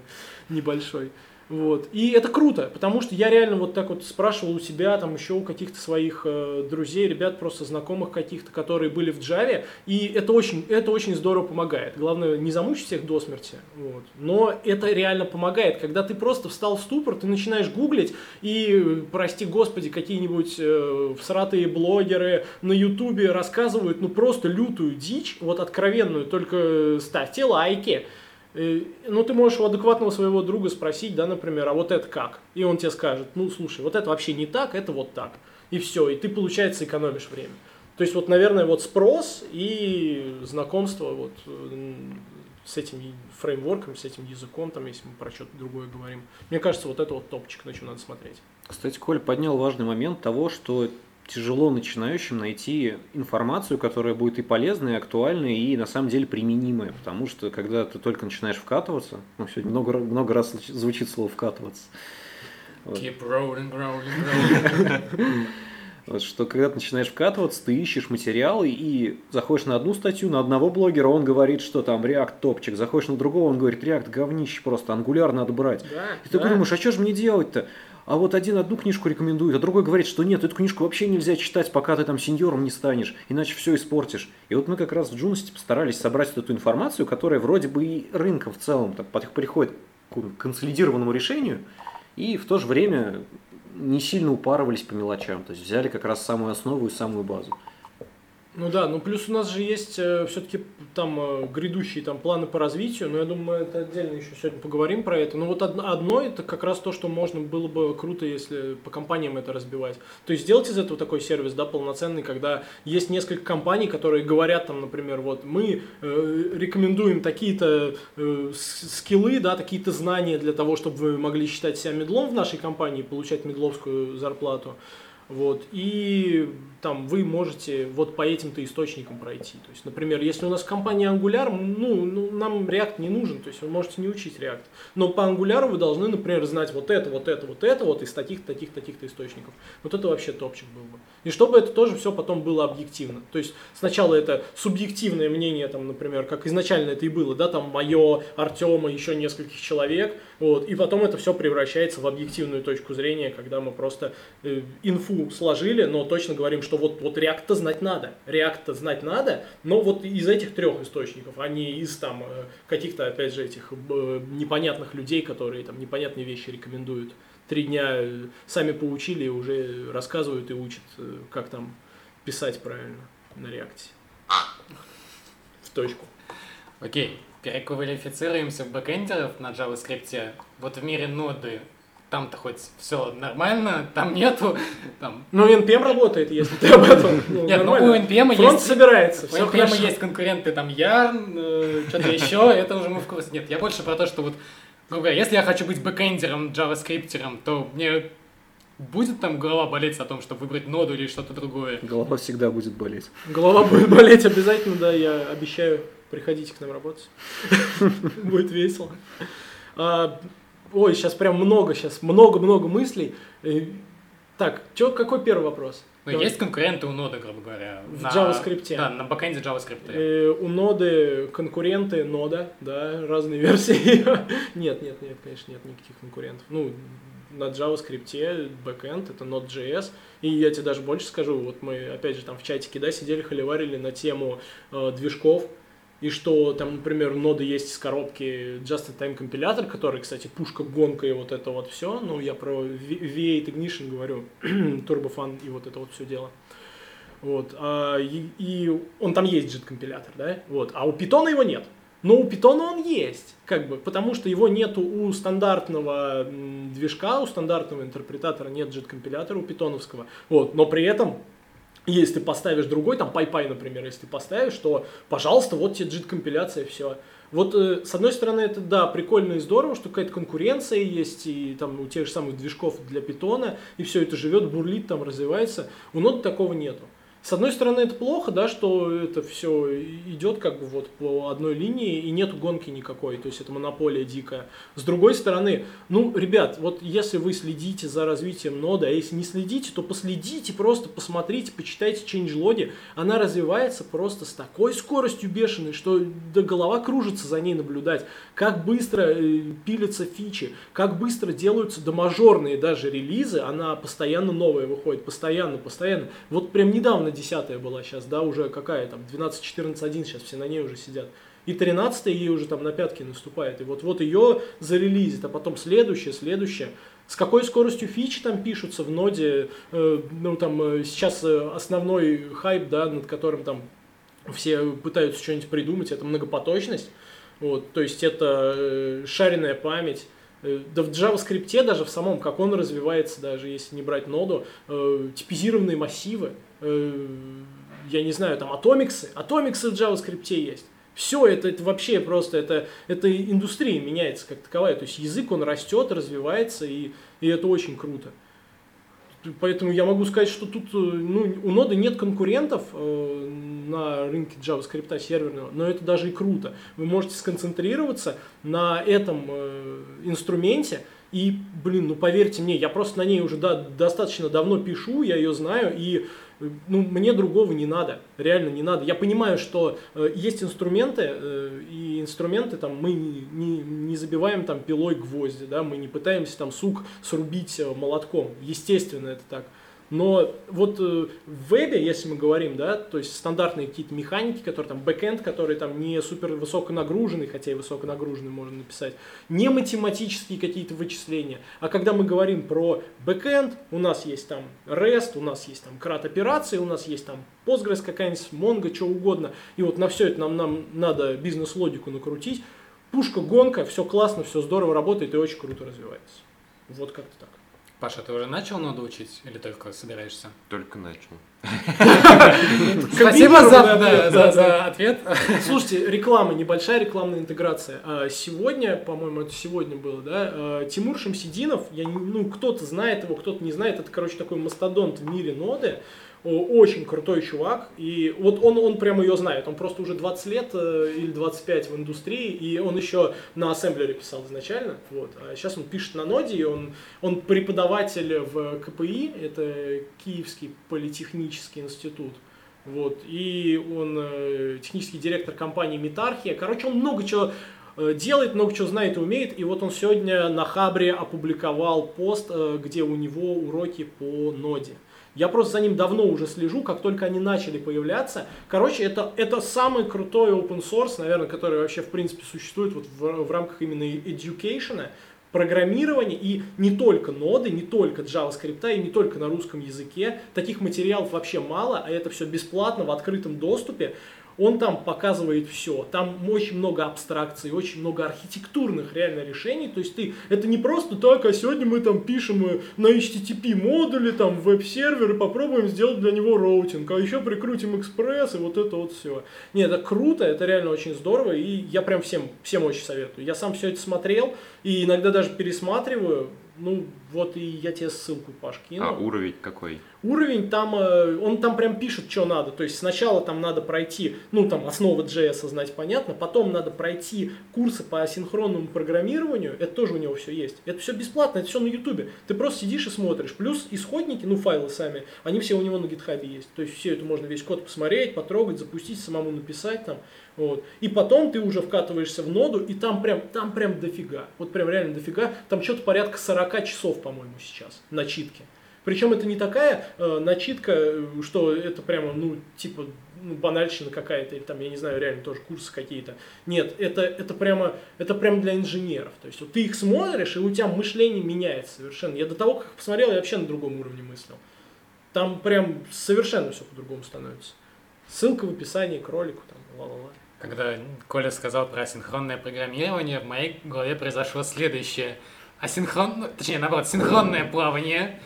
небольшой. Вот. И это круто, потому что я реально вот так вот спрашивал у себя, там еще у каких-то своих э, друзей, ребят, просто знакомых каких-то, которые были в Java, и это очень, это очень здорово помогает. Главное, не замучить всех до смерти, вот. но это реально помогает. Когда ты просто встал в ступор, ты начинаешь гуглить, и, прости господи, какие-нибудь э, всратые блогеры на ютубе рассказывают, ну, просто лютую дичь, вот откровенную, только ставьте лайки, Ну, ты можешь у адекватного своего друга спросить, да, например, а вот это как? И он тебе скажет, ну, слушай, вот это вообще не так, это вот так. И все, и ты, получается, экономишь время. То есть, вот, наверное, вот спрос и знакомство вот э, с этим фреймворком, с этим языком, там, если мы про что-то другое говорим. Мне кажется, вот это вот топчик, на что надо смотреть. Кстати, Коль поднял важный момент того, что тяжело начинающим найти информацию, которая будет и полезной, и актуальной, и на самом деле применимая. Потому что когда ты только начинаешь вкатываться, ну, сегодня много, много раз звуч- звучит слово вкатываться. Вот. Keep rolling, rolling, rolling. [LAUGHS] Вот что когда ты начинаешь вкатываться, ты ищешь материалы и заходишь на одну статью, на одного блогера, он говорит, что там React топчик, заходишь на другого, он говорит, React говнище просто, ангуляр надо брать. Да, И ты да. думаешь, а что же мне делать-то? А вот один одну книжку рекомендует, а другой говорит, что нет, эту книжку вообще нельзя читать, пока ты там сеньором не станешь, иначе все испортишь. И вот мы как раз в Джуности постарались собрать эту информацию, которая вроде бы и рынком в целом так приходит к консолидированному решению, и в то же время не сильно упарывались по мелочам. То есть взяли как раз самую основу и самую базу. Ну да, ну плюс у нас же есть все-таки там э, грядущие там планы по развитию, но я думаю, это отдельно еще сегодня поговорим про это. Но вот одно, одно это как раз то, что можно было бы круто, если по компаниям это разбивать. То есть сделать из этого такой сервис, да, полноценный, когда есть несколько компаний, которые говорят там, например, вот мы э, рекомендуем такие-то э, скиллы, да, такие-то знания для того, чтобы вы могли считать себя медлом в нашей компании, получать медловскую зарплату. Вот, и там вы можете вот по этим-то источникам пройти. То есть, например, если у нас компания Angular, ну, ну, нам React не нужен, то есть вы можете не учить React. Но по Angular вы должны, например, знать вот это, вот это, вот это, вот из таких, таких, таких-то источников. Вот это вообще топчик был бы. И чтобы это тоже все потом было объективно. То есть сначала это субъективное мнение, там, например, как изначально это и было, да, там мое, Артема, еще нескольких человек, вот, и потом это все превращается в объективную точку зрения, когда мы просто э, инфу сложили, но точно говорим, что вот, вот React-то знать надо, React-то знать надо, но вот из этих трех источников, а не из там э, каких-то, опять же, этих непонятных людей, которые там непонятные вещи рекомендуют. Три дня э, сами поучили уже рассказывают и учат, э, как там писать правильно на React. В точку. Окей, переквалифицируемся в бэкэндеров на JavaScript. Вот в мире ноды там-то хоть все нормально, там нету, там... Ну, NPM работает, если ты об этом. Ну, Нет, ну нормально. у NPM Фронт есть... собирается, У NPM хорошо. есть конкуренты, там Yarn, что-то еще, это уже мы в курсе. Нет, я больше про то, что вот, грубо говоря, если я хочу быть бэкэндером, JavaScript ером, то мне будет там голова болеть о том, чтобы выбрать ноду или что-то другое. Голова всегда будет болеть. Голова будет болеть обязательно, да, я обещаю. Приходите к нам работать. [LAUGHS] Будет весело. Ой, сейчас прям много, сейчас много-много мыслей. Э, Так, чё, какой первый вопрос? Давай. есть конкуренты у ноды, грубо говоря. В на- JavaScript. Да, на бэкэнде JavaScript. Э, У ноды конкуренты нода, да, разные [LAUGHS] версии. Нет, нет, нет, конечно, нет никаких конкурентов. Ну, на JavaScript бэкэнд это Node.js. И я тебе даже больше скажу, вот мы опять же там в чатике, да, сидели, холиварили на тему э, движков. И что там, например, у ноды есть из коробки Just-in-Time компилятор, который, кстати, пушка, гонка и вот это вот все. Ну, я про V- V8 Ignition говорю, [CLEARS THROAT] Turbofan и вот это вот все дело. Вот, а, и, и он там есть JIT-компилятор, да, вот, а у Python его нет. Но у Python он есть, как бы, потому что его нету у стандартного движка, у стандартного интерпретатора нет JIT-компилятора у питоновского, вот, но при этом если ты поставишь другой, там PyPy, например, если ты поставишь, то, пожалуйста, вот тебе JIT-компиляция, все. Вот э, с одной стороны это да, прикольно и здорово, что какая-то конкуренция есть, и там у тех же самых движков для питона, и все это живет, бурлит, там развивается. У ноды такого нету. С одной стороны, это плохо, да, что это все идет как бы вот по одной линии и нет гонки никакой, то есть это монополия дикая. С другой стороны, ну, ребят, вот если вы следите за развитием ноды, а если не следите, то последите, просто посмотрите, почитайте changelog, она развивается просто с такой скоростью бешеной, что да голова кружится за ней наблюдать, как быстро э, пилятся фичи, как быстро делаются домажорные даже релизы, она постоянно новая выходит, постоянно, постоянно. Вот прям недавно 10 была сейчас, да, уже какая там, 12, 14, 1 сейчас все на ней уже сидят. И 13 ей уже там на пятки наступает. И вот-вот ее зарелизит, а потом следующее, следующее. С какой скоростью фичи там пишутся в ноде, э, ну там э, сейчас э, основной хайп, да, над которым там все пытаются что-нибудь придумать, это многопоточность. Вот, то есть это э, шаренная память, да в JavaScript даже в самом, как он развивается, даже если не брать ноду, э, типизированные массивы, э, я не знаю, там атомиксы, атомиксы в JavaScript есть. Все это, это вообще просто, это, это индустрия меняется как таковая. То есть язык, он растет, развивается, и, и это очень круто. Поэтому я могу сказать, что тут э, ну, у ноды нет конкурентов э, на рынке JavaScript серверного, но это даже и круто. Вы можете сконцентрироваться на этом э, инструменте, и, блин, ну поверьте мне, я просто на ней уже да, достаточно давно пишу, я ее знаю, и ну, мне другого не надо, реально не надо. Я понимаю, что э, есть инструменты, э, и инструменты там мы не, не, не забиваем там пилой гвозди, да, мы не пытаемся там сук срубить э, молотком. Естественно, это так. Но вот э, в вебе, если мы говорим, да, то есть стандартные какие-то механики, которые там бэкэнд, который там не супер высоко нагруженный, хотя и высоко нагруженный можно написать, не математические какие-то вычисления. А когда мы говорим про бэкэнд, у нас есть там REST, у нас есть там крат операции, у нас есть там Postgres какая-нибудь, Mongo, что угодно. И вот на все это нам, нам надо бизнес-логику накрутить. Пушка, гонка, все классно, все здорово работает и очень круто развивается. Вот как-то так. Паша, ты уже начал ноду учить или только собираешься? Только начал. [LAUGHS] Спасибо за, ответ. [LAUGHS] Слушайте, реклама, небольшая рекламная интеграция. А, сегодня, по-моему, это сегодня было, да, а, Тимур Шамсидинов, я, ну, кто-то знает его, кто-то не знает, это, короче, такой мастодонт в мире ноды очень крутой чувак, и вот он, он прямо ее знает, он просто уже 20 лет э, или 25 в индустрии, и он еще на ассемблере писал изначально, вот, а сейчас он пишет на ноде, и он, он преподаватель в КПИ, это Киевский политехнический институт, вот, и он э, технический директор компании Метархия, короче, он много чего э, делает, много чего знает и умеет. И вот он сегодня на Хабре опубликовал пост, где у него уроки по ноде. Я просто за ним давно уже слежу, как только они начали появляться. Короче, это, это самый крутой open source, наверное, который вообще в принципе существует вот в, в рамках именно education, программирования и не только ноды, не только JavaScript и не только на русском языке. Таких материалов вообще мало, а это все бесплатно в открытом доступе он там показывает все. Там очень много абстракций, очень много архитектурных реально решений. То есть ты, это не просто так, а сегодня мы там пишем э, на HTTP модули, там веб-сервер и попробуем сделать для него роутинг, а еще прикрутим экспресс и вот это вот все. Нет, это круто, это реально очень здорово, и я прям всем, всем очень советую. Я сам все это смотрел, и иногда даже пересматриваю, ну, вот и я тебе ссылку, Паш, кину. А уровень какой? Уровень там, э, он там прям пишет, что надо. То есть сначала там надо пройти, ну, там, основы JS знать, понятно. Потом надо пройти курсы по асинхронному программированию. Это тоже у него все есть. Это все бесплатно, это все на ютубе. Ты просто сидишь и смотришь. Плюс исходники, ну, файлы сами, они все у него на гитхабе есть. То есть все это можно весь код посмотреть, потрогать, запустить, самому написать там. Вот. И потом ты уже вкатываешься в ноду, и там прям, там прям дофига. Вот прям реально дофига. Там что-то порядка 40 часов, по-моему, сейчас начитки. Причем это не такая э, начитка, что это прямо, ну, типа, ну, банальщина какая-то, или там, я не знаю, реально тоже курсы какие-то. Нет, это, это, прямо, это прямо для инженеров. То есть вот ты их смотришь, и у тебя мышление меняется совершенно. Я до того, как посмотрел, я вообще на другом уровне мыслил. Там прям совершенно все по-другому становится. Ссылка в описании к ролику, там, ла-ла-ла. Когда Коля сказал про синхронное программирование, в моей голове произошло следующее. Асинхрон... Точнее, наоборот, синхронное плавание.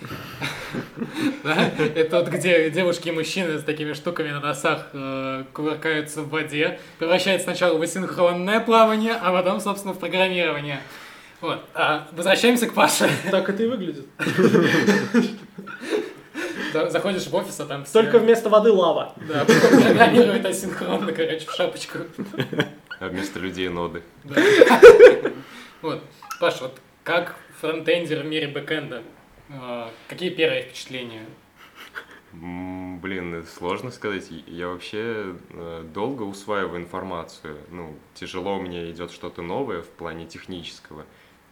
Это вот где девушки и мужчины с такими штуками на носах э, кувыркаются в воде, превращается сначала в асинхронное плавание, а потом, собственно, в программирование. Вот. А возвращаемся к Паше. Так это и выглядит. За- Заходишь в офис, а там все... Только вместо воды лава. Да, программирует асинхронно, короче, в шапочку. А вместо людей ноды. Да. Вот. Паш, вот как фронтендер в мире бэкэнда, э, какие первые впечатления? Блин, сложно сказать. Я вообще э, долго усваиваю информацию. Ну, тяжело мне идет что-то новое в плане технического.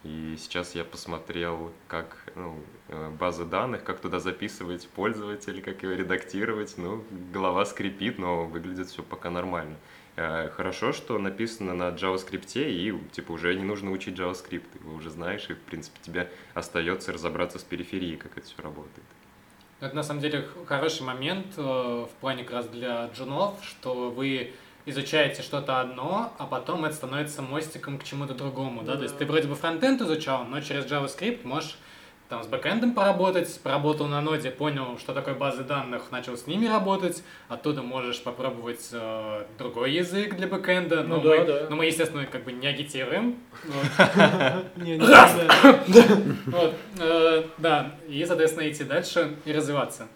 И сейчас я посмотрел, как ну, э, базы данных, как туда записывать пользователей, как его редактировать. Ну, голова скрипит, но выглядит все пока нормально. Э, Хорошо, что написано на JavaScript, и типа уже не нужно учить JavaScript. Ты его уже знаешь, и в принципе тебе остается разобраться с периферией, как это все работает. Это на самом деле хороший момент э, в плане как раз для джунов, что вы изучаете что-то одно, а потом это становится мостиком к чему-то другому, да? То есть ты вроде бы фронтенд изучал, но через JavaScript можешь там с бэкэндом поработать, поработал на ноде, понял, что такое базы данных, начал с ними работать, оттуда можешь попробовать э, другой язык для бэкэнда, Ну но, да, мы, да. но мы, естественно, как бы не агитируем, [LAUGHS] э, да, и, соответственно, идти дальше и развиваться.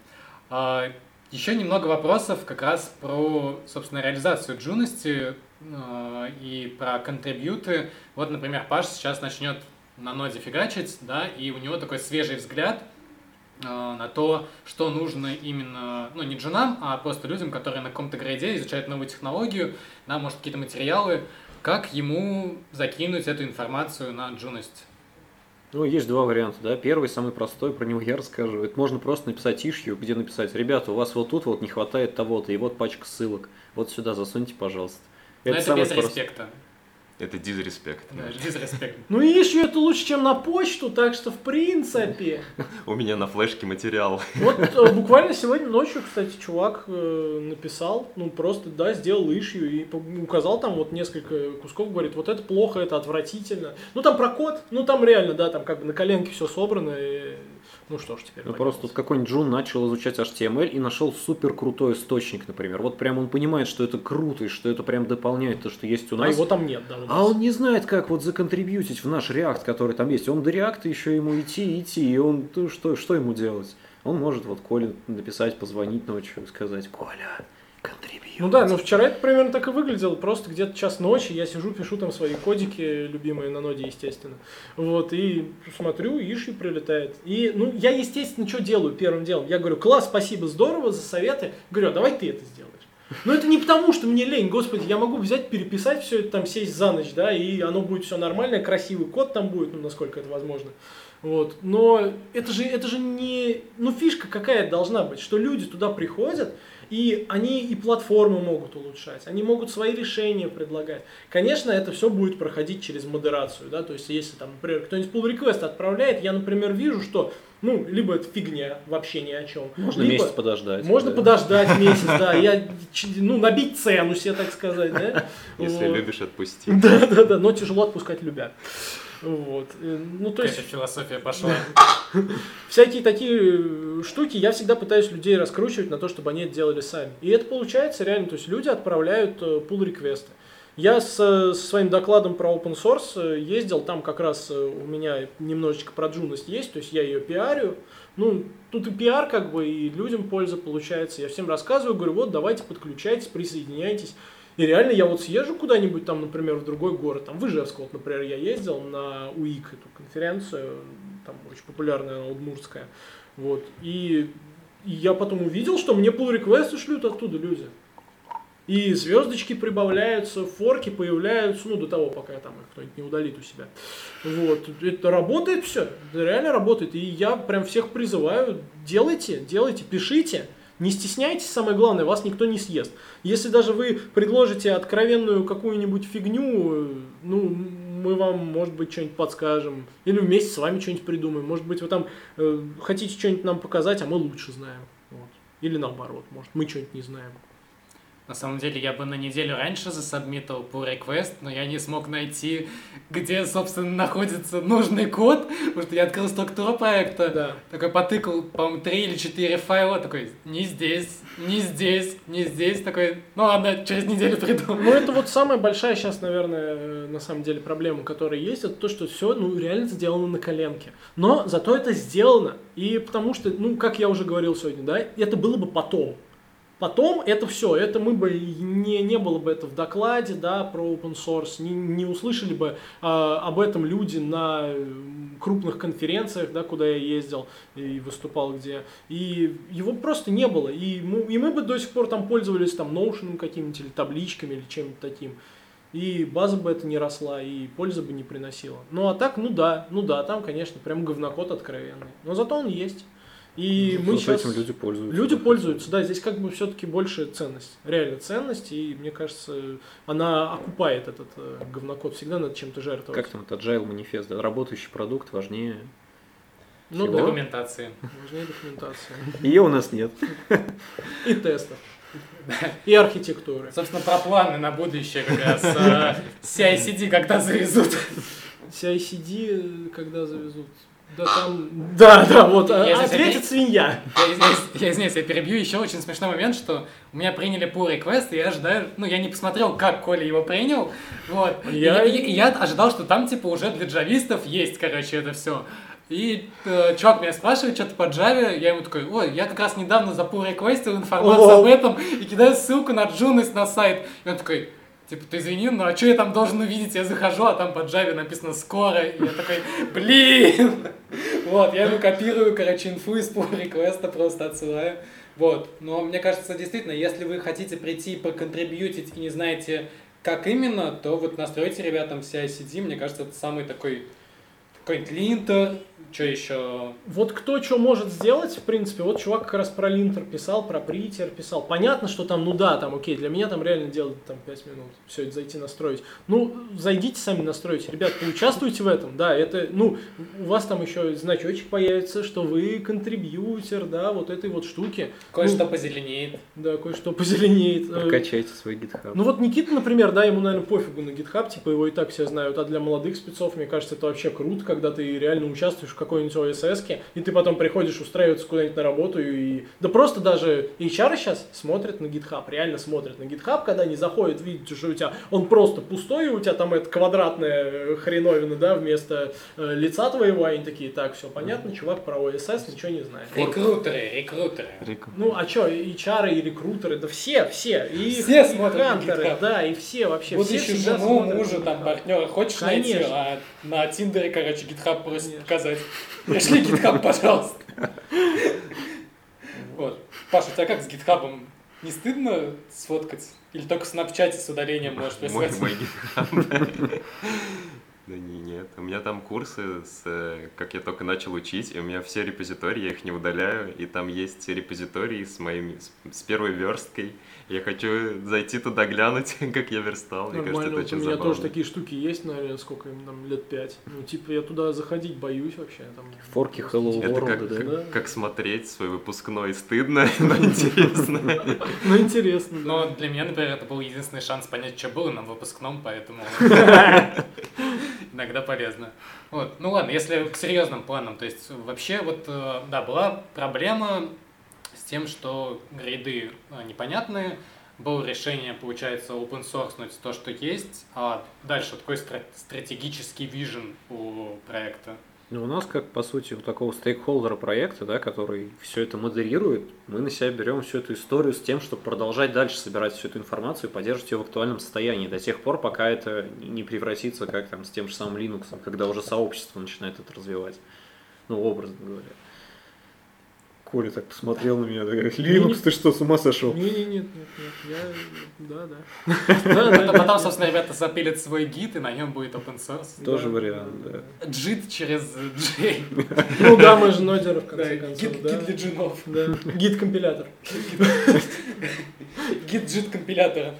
Еще немного вопросов как раз про, собственно, реализацию джуности э, и про контрибьюты. Вот, например, Паш сейчас начнет на ноде фигачить, да, и у него такой свежий взгляд э, на то, что нужно именно, ну, не джунам, а просто людям, которые на каком-то грейде изучают новую технологию, да, может, какие-то материалы, как ему закинуть эту информацию на джуность. Ну, есть два варианта, да. Первый, самый простой, про него я расскажу. Это можно просто написать ишью, где написать, ребята, у вас вот тут вот не хватает того-то, и вот пачка ссылок. Вот сюда засуньте, пожалуйста. Но это, без прост- респекта. Это дизреспект. Да, дизреспект. Ну и еще это лучше, чем на почту, так что в принципе. [LAUGHS] У меня на флешке материал. Вот э, буквально сегодня ночью, кстати, чувак э, написал, ну просто, да, сделал ишью и указал там вот несколько кусков, говорит, вот это плохо, это отвратительно. Ну там про код, ну там реально, да, там как бы на коленке все собрано, и ну что ж теперь. Ну, просто тут какой-нибудь Джун начал изучать HTML и нашел супер крутой источник, например. Вот прям он понимает, что это круто, и что это прям дополняет то, что есть у А нас. его там нет, да. А он не знает, как вот законтрибьютить в наш React, который там есть. Он до React еще ему идти, идти, и он, ну, что, что ему делать? Он может вот Коле написать, позвонить ночью и сказать, Коля, Ну да, ну вчера это примерно так и выглядело. Просто где-то час ночи я сижу, пишу там свои кодики, любимые на ноде, естественно. Вот, и смотрю, иши прилетает. И, ну, я, естественно, что делаю первым делом? Я говорю, класс, спасибо, здорово за советы. Говорю, а давай ты это сделаешь. Но это не потому, что мне лень, господи, я могу взять, переписать все это там, сесть за ночь, да, и оно будет все нормально, красивый код там будет, ну, насколько это возможно. Вот. Но это же, это же не... Ну, фишка какая должна быть, что люди туда приходят, и они и платформу могут улучшать, они могут свои решения предлагать. Конечно, это все будет проходить через модерацию, да, то есть если там, например, кто-нибудь pull request отправляет, я, например, вижу, что, ну, либо это фигня, вообще ни о чем. Можно либо месяц подождать. Можно да. подождать [LAUGHS] месяц, да, я, ну, набить цену себе, так сказать, да. Если любишь, отпусти. Да, да, да, но тяжело отпускать любя. Вот. Э, Ну, то есть, философия пошла. [LAUGHS] всякие такие э, штуки я всегда пытаюсь людей раскручивать на то, чтобы они это делали сами. И это получается реально, то есть люди отправляют э, pull реквесты. Я с, э, со своим докладом про open source ездил, там как раз у меня немножечко про джунность есть, то есть я ее пиарю. Ну, тут и пиар как бы, и людям польза получается. Я всем рассказываю, говорю, вот давайте подключайтесь, присоединяйтесь. И реально я вот съезжу куда-нибудь там, например, в другой город, там в Ижевск, вот, например, я ездил на УИК, эту конференцию, там очень популярная, она удмуртская, вот, и, и я потом увидел, что мне pull реквесты шлют оттуда люди. И звездочки прибавляются, форки появляются, ну, до того, пока там их кто-нибудь не удалит у себя. Вот, это работает все, реально работает. И я прям всех призываю, делайте, делайте, пишите, не стесняйтесь, самое главное, вас никто не съест. Если даже вы предложите откровенную какую-нибудь фигню, ну, мы вам, может быть, что-нибудь подскажем. Или вместе с вами что-нибудь придумаем. Может быть, вы там э, хотите что-нибудь нам показать, а мы лучше знаем. Вот. Или наоборот, может, мы что-нибудь не знаем. На самом деле, я бы на неделю раньше засабмитил по request, но я не смог найти, где, собственно, находится нужный код, потому что я открыл структуру проекта, Да. такой потыкал, по-моему, три или четыре файла, такой, не здесь, не здесь, не здесь, такой, ну ладно, через неделю приду. Ну, это вот самая большая сейчас, наверное, э, на самом деле проблема, которая есть, это то, что все, ну, реально сделано на коленке. Но зато это сделано. И потому что, ну, как я уже говорил сегодня, да, это было бы потом. Потом это все, это мы бы не, не было бы это в докладе, да, про open source, не, не услышали бы а, об этом люди на э, крупных конференциях, да, куда я ездил и выступал где, и его просто не было, и мы, и мы бы до сих пор там пользовались там Notion какими-нибудь или табличками или чем-то таким, и база бы это не росла, и пользы бы не приносила. Ну а так, ну да, ну да, там, конечно, прям говнокод откровенный, но зато он есть. И мы Вот сейчас... этим люди пользуются. Люди пользуются, да, здесь как бы все-таки больше ценность, реально ценность, и мне кажется, она окупает этот э, говнокод, всегда надо чем-то жертвовать. Как там, это agile манифест, да, работающий продукт важнее. Ну всего? да, Документации. важнее документация. Ее у нас нет. И тестов. И архитектуры. Собственно, про планы на будущее как раз. э, CI-CD когда завезут. CICD, э, когда завезут? Да там... Да, да, вот, а- Я ответит опять- свинья. Я извиняюсь, я извиняюсь, я перебью. Еще очень смешной момент, что у меня приняли pull request, и я ожидаю, ну, я не посмотрел, как Коля его принял, вот. Я- Я, и я ожидал, что там, типа, уже для джавистов есть, короче, это все. И э, чувак меня спрашивает что-то по Java, я ему такой, ой, я как раз недавно за pull request информацию О. об этом, и кидаю ссылку на Junos на сайт. И он такой, типа, ты извини, ну а что я там должен увидеть? Я захожу, а там по Java написано скоро, и я такой, блин! Вот, я ему копирую, короче, инфу из pull реквеста просто отсылаю. Вот, но мне кажется, действительно, если вы хотите прийти проконтрибьютить и не знаете, как именно, то вот настройте ребятам CI-CD, мне кажется, это самый такой какой-нибудь линтер, что еще? Вот кто что может сделать, в принципе, вот чувак как раз про линтер писал, про притер писал. Понятно, что там, ну да, там, окей, для меня там реально делать там 5 минут, все это зайти настроить. Ну, зайдите сами настройте. Ребят, поучаствуйте в этом, да, это, ну, у вас там еще значочек появится, что вы контрибьютер, да, вот этой вот штуки. Кое-что Ну, позеленеет. Да, кое-что позеленеет. Э, Прокачайте свой GitHub. Ну вот Никита, например, да, ему, наверное, пофигу на GitHub, типа его и так все знают, а для молодых спецов, мне кажется, это вообще круто, когда ты реально участвуешь в какой-нибудь ОСС, и ты потом приходишь устраиваться куда-нибудь на работу, и... Да просто даже HR сейчас смотрят на GitHub, реально смотрят на GitHub, когда они заходят, видят, что у тебя он просто пустой, и у тебя там это квадратная хреновина, да, вместо э, лица твоего, они такие, так, все понятно, чувак про ОСС ничего не знает. Рекрутеры, рекрутеры. Ну, а что, HR и рекрутеры, да все, все. И, Все и смотрят на хантеры, GitHub. да, и все вообще. все Будущую всегда жену, мужа, там, партнера хочешь найти, Конечно. а на Тиндере, короче, GitHub просит Конечно. показать. Пришли GitHub, пожалуйста. Вот. Паша, у тебя как с GitHub? Не стыдно сфоткать? Или только в Snapchat с удалением можешь Мой, прислать? мой GitHub. Да не, нет. У меня там курсы, с, как я только начал учить, и у меня все репозитории, я их не удаляю, и там есть репозитории с моими, с, с первой версткой. Я хочу зайти туда глянуть, [LAUGHS] как я верстал. Мне кажется, Нормально, это вот у очень меня забавно. тоже такие штуки есть, наверное, сколько им там, лет пять. Ну, типа, я туда заходить боюсь вообще. Там, Форки Hello Это World, как, да? да. как, как смотреть свой выпускной. Стыдно, [LAUGHS] но интересно. [LAUGHS] Ну, интересно. Но для меня, например, это был единственный шанс понять, что было на выпускном, поэтому иногда полезно. Вот. Ну ладно, если к серьезным планам, то есть вообще вот, э, да, была проблема тем, что грейды э, непонятные, было решение, получается, open source то, что есть, а дальше такой стра- стратегический вижен у проекта. Ну, у нас, как по сути, у такого стейкхолдера проекта, да, который все это модерирует, мы на себя берем всю эту историю с тем, чтобы продолжать дальше собирать всю эту информацию и поддерживать ее в актуальном состоянии до тех пор, пока это не превратится, как там с тем же самым Linux, когда уже сообщество начинает это развивать. Ну, образно говоря. Коля так посмотрел на меня, такой, Linux, ты что, с ума сошел? Не, не, нет, нет, нет, я, [LAUGHS] да, да. Потом, собственно, ребята запилят свой гид, и на нем будет open source. Тоже вариант, да. Джит через J. [LAUGHS] Ну да, мы же нодеры, в Да, конце концов, да. гид для джинов. Да, гид-компилятор. [LAUGHS] Гид джит компилятора.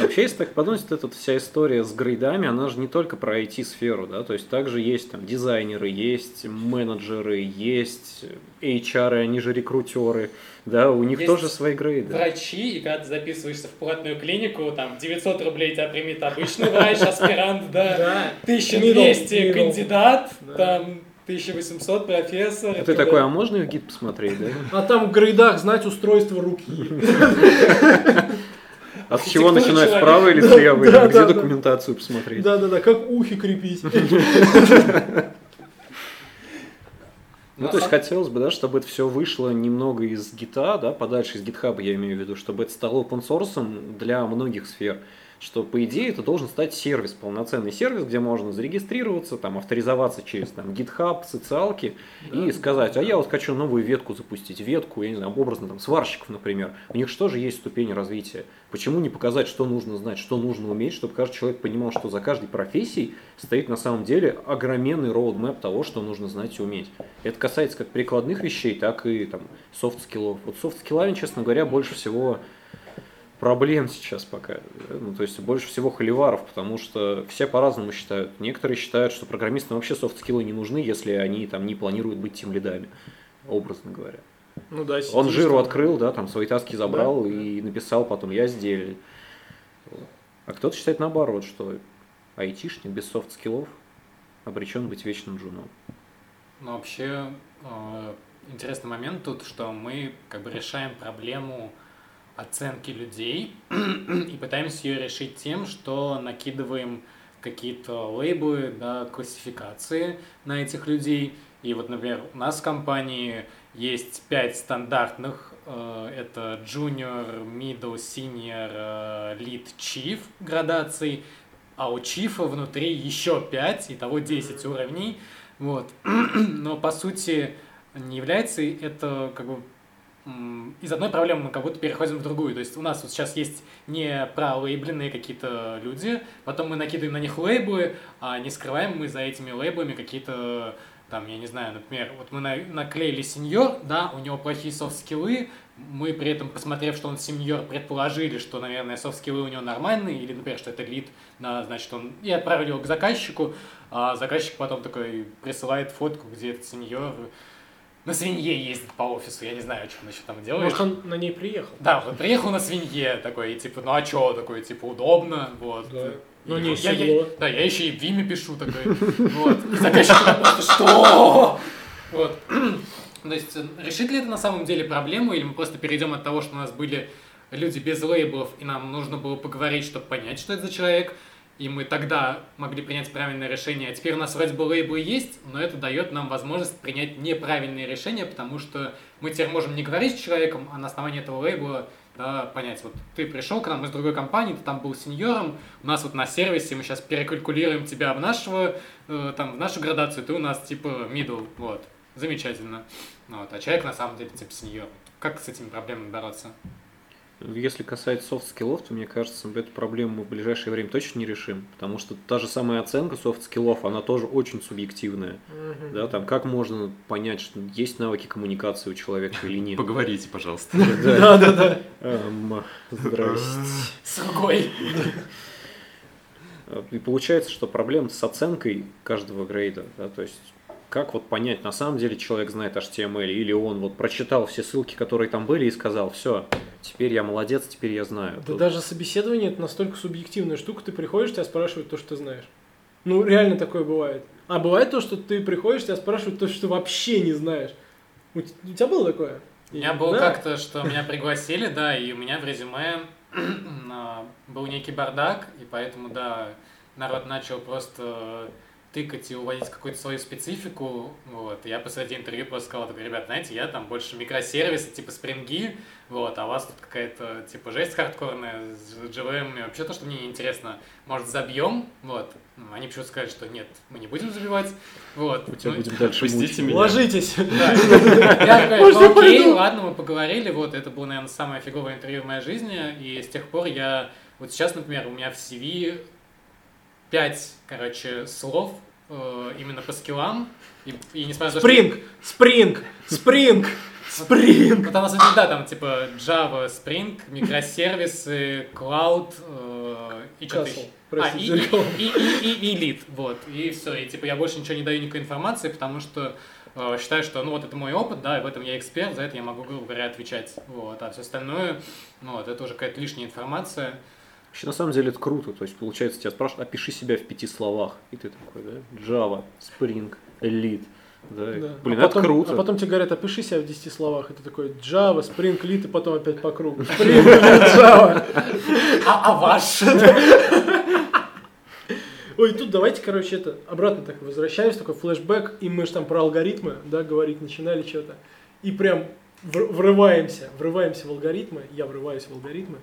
Вообще, если так подумать, вот эта вся история с грейдами, она же не только про IT-сферу, да, то есть также есть там дизайнеры, есть менеджеры, есть HR, они же рекрутеры, да, у них Есть тоже свои грейды. Врачи, и когда ты записываешься в платную клинику, там 900 рублей тебя примет обычный врач, аспирант, да, [LAUGHS] Да. 1200 Middle, middle. кандидат, Да. там 1800 профессор. А ты такой, а можно в гид посмотреть, да? А там в грейдах знать устройство руки. [LAUGHS] А с чего начинать, справа или слева, [LAUGHS] где да, да. документацию посмотреть? Да-да-да, как ухи крепить. [LAUGHS] Ну, то есть хотелось бы, да, чтобы это все вышло немного из гита, да, подальше из гитхаба, я имею в виду, чтобы это стало open source для многих сфер. Что, по идее, это должен стать сервис, полноценный сервис, где можно зарегистрироваться, там, авторизоваться через там, GitHub, социалки и сказать, а я вот хочу новую ветку запустить, ветку, я не знаю, образно, там, сварщиков, например. У них что же есть ступени развития? Почему не показать, что нужно знать, что нужно уметь, чтобы каждый человек понимал, что за каждой профессией стоит на самом деле огроменный роудмэп того, что нужно знать и уметь. Это касается как прикладных вещей, так и там софт-скиллов. Вот софт-скиллами, честно говоря, больше всего проблем сейчас пока. Ну, то есть больше всего холиваров, потому что все по-разному считают. Некоторые считают, что программистам вообще софт-скиллы не нужны, если они там не планируют быть тимлидами, образно говоря. Ну да, Он сидишь Jir у там. открыл, да, там свои таски забрал Да, да. и написал потом «я сделал». А кто-то считает наоборот, что айтишник без софт-скиллов обречен быть вечным джуном. Ну, вообще, э, интересный момент тут, что мы как бы решаем проблему оценки людей [CLEARS THROAT] и пытаемся ее решить тем, что накидываем какие-то лейблы, да, классификации на этих людей. И вот, например, у нас в компании есть пять стандартных. э, Это junior, middle, senior, lead, chief градаций. А у чифа внутри еще 5, итого 10 уровней. Вот. [CLEARS THROAT] Но по сути не является это как бы из одной проблемы мы как будто переходим в другую. То есть у нас вот сейчас есть не пролейбленные какие-то люди, потом мы накидываем на них лейблы, а не скрываем мы за этими лейблами какие-то там, я не знаю, например, вот мы на- наклеили сеньор, да, у него плохие софт-скиллы, мы при этом, посмотрев, что он сеньор, предположили, что, наверное, софт-скиллы у него нормальные, или, например, что это лид, да, значит, он... И отправили его к заказчику, а заказчик потом такой присылает фотку, где этот сеньор на свинье ездит по офису, я не знаю, что он еще там делает. Может, он на ней приехал. Да, вот приехал на свинье такой, и типа, ну а чё, такой, типа, удобно, вот. Да. Ну, не я, я- Да, я еще и в Виме пишу такой, [LAUGHS] вот. И заказчик просто, что? Вот. То есть, э, решит ли это на самом деле проблему, или мы просто перейдем от того, что у нас были люди без лейблов, и нам нужно было поговорить, чтобы понять, что это за человек, и мы тогда могли принять правильное решение. А теперь у нас вроде бы лейблы есть, но это дает нам возможность принять неправильные решения, потому что мы теперь можем не говорить с человеком, а на основании этого лейбла да, понять, вот ты пришел к нам из другой компании, ты там был сеньором, у нас вот на сервисе мы сейчас перекалькулируем тебя в нашего, э, там, в нашу градацию, ты у нас типа middle, вот, замечательно. Вот, а человек на самом деле типа сеньор. Как с этими проблемами бороться? Если касается софт-скиллов, то мне кажется, эту проблему мы в ближайшее время точно не решим, потому что та же самая оценка софт-скиллов, она тоже очень субъективная. Мгм. Да, там как можно понять, что есть навыки коммуникации у человека или нет? Поговорите, пожалуйста. Да, [LAUGHS] да, да. Эм, Здрасте. С рукой. И получается, что проблема с оценкой каждого грейда, да, то есть как вот понять, на самом деле человек знает HTML, или он вот прочитал все ссылки, которые там были, и сказал, все, теперь я молодец, теперь я знаю. Да Тут- даже собеседование это настолько субъективная штука, ты приходишь, тебя спрашивают то, что ты знаешь. Ну, реально такое бывает. А бывает то, что ты приходишь, тебя спрашивают то, что ты вообще не знаешь. У, тебя было такое? У меня было Да. как-то, что меня пригласили, да, и у меня в резюме [CLEARS THROAT] был некий бардак, и поэтому, да, народ начал просто тыкать и уводить какую-то свою специфику, вот, я посреди интервью просто сказал, такой, ребят, знаете, я там больше микросервисы, типа спринги, вот, а у вас тут какая-то, типа, жесть хардкорная с JVM, и вообще то, что мне неинтересно, может, забьем, вот, Ну, они почему-то сказали, что нет, мы не будем забивать, вот. Мы тебя Ну, будем дальше Пустите меня. Ложитесь. [LAUGHS] Я такой, окей, ладно, мы поговорили, вот, это было, наверное, самое фиговое интервью в моей жизни, и с тех пор я, вот сейчас, например, у меня в CV пять, короче, слов именно по скиллам, и, и несмотря на то, что... Спринг, спринг, спринг, Spring. Ну, там, на самом деле, да, там, типа, Java, Spring, микросервисы, Cloud э, и что-то еще. А, и, за рекламу. и, и, и, и Lead, вот, и все, и, типа, я больше ничего не даю никакой информации, потому что э, считаю, что, ну, вот это мой опыт, да, и в этом я эксперт, за это я могу, грубо говоря, отвечать, вот, а все остальное, ну, вот, это уже какая-то лишняя информация, Вообще, на самом деле это круто. То есть, получается, тебя спрашивают, опиши себя в пяти словах. И ты такой, да? Java, Spring, Lead. Да. Да. Блин, а это потом, круто. А потом тебе говорят, опиши себя в 10 словах. И ты такой Java, Spring, Lit, и потом опять по кругу. [LAUGHS] Spring, Lit, Java. а, а ваш? [LAUGHS] Ой, тут давайте, короче, это обратно так возвращаемся, такой флешбэк, и мы же там про алгоритмы, да, говорить начинали что-то. И прям вр- врываемся, врываемся в алгоритмы, я врываюсь в алгоритмы.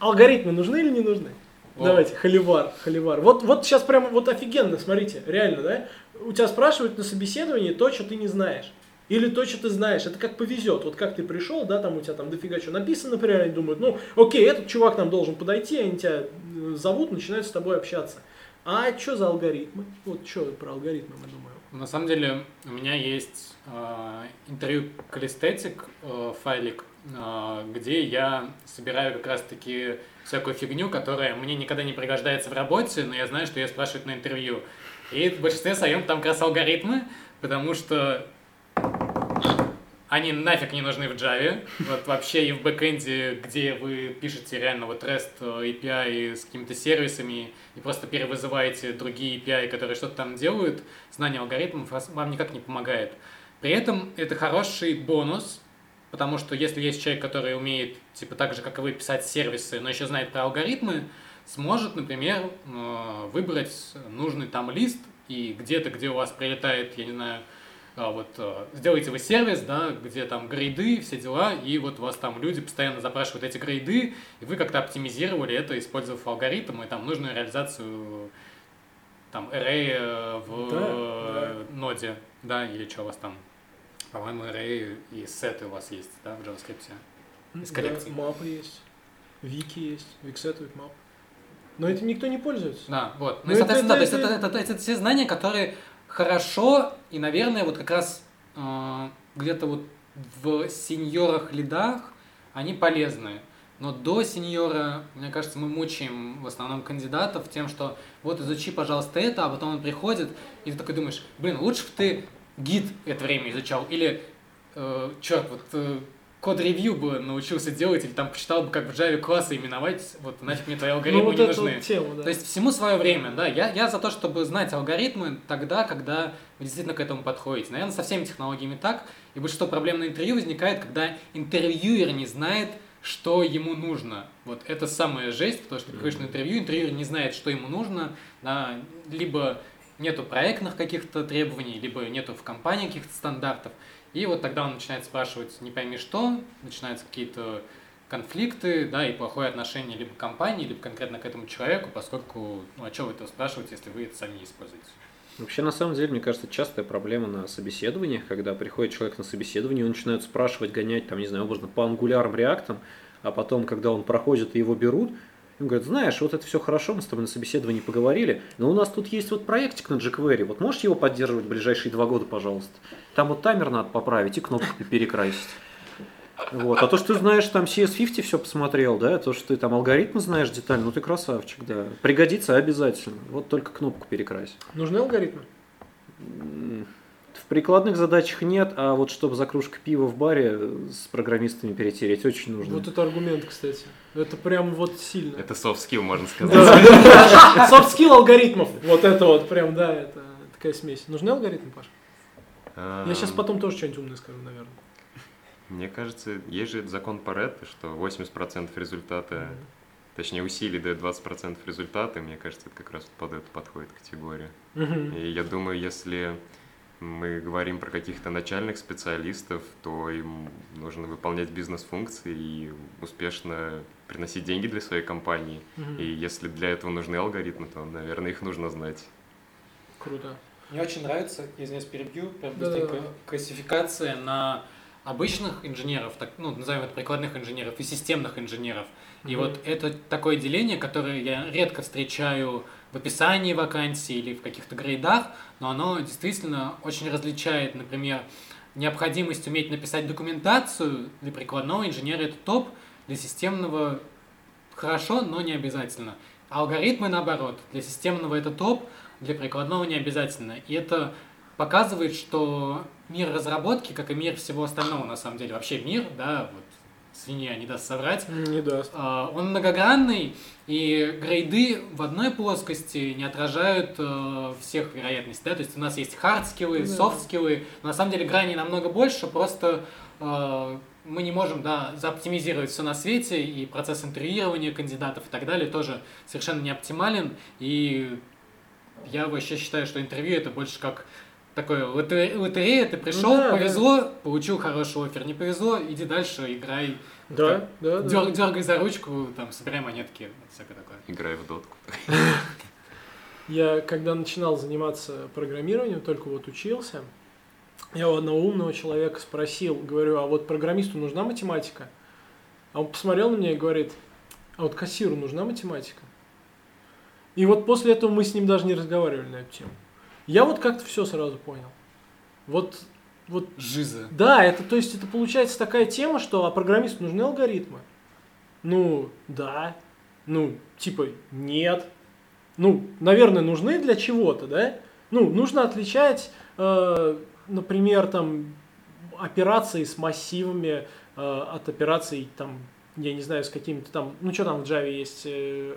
Алгоритмы нужны или не нужны? О. Давайте, холивар, холивар. Вот, вот сейчас прям вот офигенно, смотрите, реально, да? У тебя спрашивают на собеседовании то, что ты не знаешь. Или то, что ты знаешь. Это как повезет. Вот как ты пришел, да, там у тебя там дофига что написано, например, они думают, ну, окей, этот чувак нам должен подойти, они тебя э, зовут, начинают с тобой общаться. А что за алгоритмы? Вот что про алгоритмы мы думаем. На самом деле у меня есть э, интервью Калистетик э, файлик, где я собираю как раз-таки всякую фигню, которая мне никогда не пригождается в работе, но я знаю, что я спрашивают на интервью. И в большинстве своем там как раз алгоритмы, потому что они нафиг не нужны в Java. Вот вообще и в бэкэнде, где вы пишете реально вот REST э, API с какими-то сервисами и просто перевызываете другие API, которые что-то там делают, знание алгоритмов вам никак не помогает. При этом это хороший бонус, потому что если есть человек, который умеет, типа так же, как и вы, писать сервисы, но еще знает про алгоритмы, сможет, например, э, выбрать нужный там лист, и где-то, где у вас прилетает, я не знаю, а, вот э, сделаете вы сервис, да, где там грейды, все дела, и вот у вас там люди постоянно запрашивают эти грейды, и вы как-то оптимизировали это, использовав алгоритм и там нужную реализацию там array э, в Да, э, ноде, да, или что у вас там, по-моему, array и сеты у вас есть, да, в JavaScript. Из коллекций. Да, map ы есть, weak и есть, WeakSet, WeakMap. Но этим никто не пользуется. Да, вот. Ну, и, это- соответственно, да, это- то есть это, это- это- это все знания, которые хорошо и, наверное, вот как раз э, где-то вот в сеньорах лидах они полезны. Но до сеньора, мне кажется, мы мучаем в основном кандидатов тем, что вот изучи, пожалуйста, это, а потом он приходит, и ты такой думаешь, блин, лучше бы ты гид это время изучал, или, э, черт, вот э, код-ревью бы научился делать, или там почитал бы, как в Java классы именовать, вот нафиг мне твои алгоритмы ну, вот не нужны. вот тему, да. То есть всему свое время, да. Я, я за то, чтобы знать алгоритмы тогда, когда вы действительно к этому подходите. Наверное, со всеми технологиями так. И большинство проблем на интервью возникает, когда интервьюер не знает, что ему нужно. Вот это самая жесть, потому что ты приходишь на интервью, интервьюер не знает, что ему нужно, да, либо нету проектных каких-то требований, либо нету в компании каких-то стандартов. И вот тогда он начинает спрашивать не пойми что, начинаются какие-то конфликты, да, и плохое отношение либо к компании, либо конкретно к этому человеку, поскольку, ну, а что вы это спрашиваете, если вы это сами не используете? Вообще, на самом деле, мне кажется, частая проблема на собеседованиях, когда приходит человек на собеседование, он начинает спрашивать, гонять, там, не знаю, образно, по ангулярам, реактам, а потом, когда он проходит и его берут, им говорят, знаешь, вот это все хорошо, мы с тобой на собеседовании поговорили, но у нас тут есть вот проектик на jQuery, вот можешь его поддерживать в ближайшие два года, пожалуйста? Там вот таймер надо поправить и кнопку перекрасить. Вот. А то, что ты знаешь, там CS50 все посмотрел, да, то, что ты там алгоритмы знаешь детально, ну ты красавчик, да. Пригодится обязательно. Вот только кнопку перекрась. Нужны алгоритмы? Прикладных задачах нет, а вот чтобы за кружкой пива в баре с программистами перетереть, очень нужно. Вот это аргумент, кстати. Это прям вот сильно. Это soft skill, можно сказать. Soft skill алгоритмов. Вот это вот прям, да, это такая смесь. Нужны алгоритмы, Паш? Я сейчас Эм, потом тоже что-нибудь умное скажу, наверное. Мне кажется, есть же закон Паретта, что 80% результата, точнее усилий дает 20% результата, и мне кажется, это как раз под эту подходит категория. Мгм. И я думаю, если мы говорим про каких-то начальных специалистов, то им нужно выполнять бизнес-функции и успешно приносить деньги для своей компании. Мгм. И если для этого нужны алгоритмы, то, наверное, их нужно знать. Круто. Мне очень нравится, извиняюсь, перебью, прям быстренько, классификация на обычных инженеров, так, ну, назовем это прикладных инженеров и системных инженеров. И Мгм. вот это такое деление, которое я редко встречаю в описании вакансии или в каких-то грейдах, но оно действительно очень различает, например, необходимость уметь написать документацию для прикладного инженера это топ, для системного хорошо, но не обязательно. Алгоритмы наоборот, для системного это топ, для прикладного не обязательно. И это показывает, что мир разработки, как и мир всего остального, на самом деле, вообще мир, да, вот свинья не даст соврать, Не даст. а, он многогранный, и грейды в одной плоскости не отражают э, всех вероятностей, да, то есть у нас есть хард-скиллы, Да. софт-скиллы, но на самом деле граней намного больше, просто э, мы не можем, да, заоптимизировать все на свете, и процесс интервьюирования кандидатов и так далее тоже совершенно не оптимален, и я вообще считаю, что интервью это больше как такое лотере- лотерея, ты пришел, да, да. повезло, получил хороший офер, не повезло, иди дальше, играй, Да, да, да. Дер- дергай за ручку, там, собирай монетки, вот всякое такое. Играй в дотку. [LAUGHS] Я когда начинал заниматься программированием, только вот учился, я у одного умного человека спросил, говорю, а вот программисту нужна математика? А он посмотрел на меня и говорит, а вот кассиру нужна математика? И вот после этого мы с ним даже не разговаривали на эту тему. Я вот как-то все сразу понял. Вот, вот Жиза. да, это то есть это получается такая тема, что а программисту нужны алгоритмы. Ну, да. Ну, типа, нет. Ну, наверное, нужны для чего-то, да? Ну, нужно отличать, э, например, там, операции с массивами э, от операций, там, я не знаю, с какими-то там, ну, что там в Java есть, э,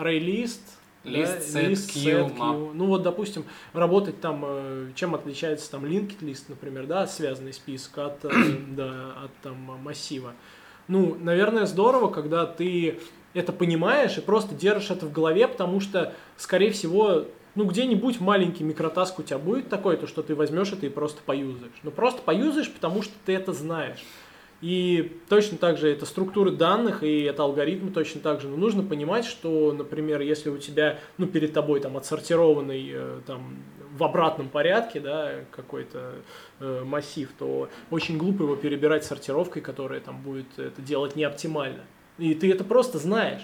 ArrayList, List, да, set, list, queue, set, queue. Ну вот, допустим, работать там, э, чем отличается там linked list, например, да, связанный список от, э, [CLEARS THROAT] да, от там массива. Ну, наверное, здорово, когда ты это понимаешь и просто держишь это в голове, потому что, скорее всего, ну, где-нибудь маленький микротаск у тебя будет такой, то, что ты возьмешь это и просто поюзаешь. Ну, просто поюзаешь, потому что ты это знаешь. И точно так же это структуры данных и это алгоритмы точно так же. Но нужно понимать, что, например, если у тебя, ну, перед тобой там отсортированный э, там в обратном порядке, да, какой-то э, массив, то очень глупо его перебирать сортировкой, которая там будет это делать не оптимально. И ты это просто знаешь.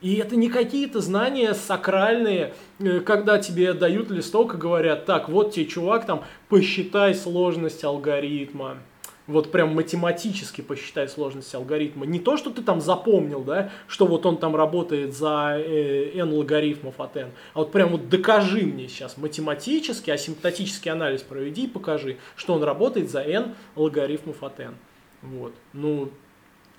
И это не какие-то знания сакральные, э, когда тебе дают листок и говорят, так, вот тебе, чувак, там, посчитай сложность алгоритма. Вот прям математически посчитай сложность алгоритма. Не то, что ты там запомнил, да, что вот он там работает за э, n логарифмов от n, а вот прям вот докажи мне сейчас математически, асимптотический анализ проведи и покажи, что он работает за n логарифмов от n. Вот. Ну,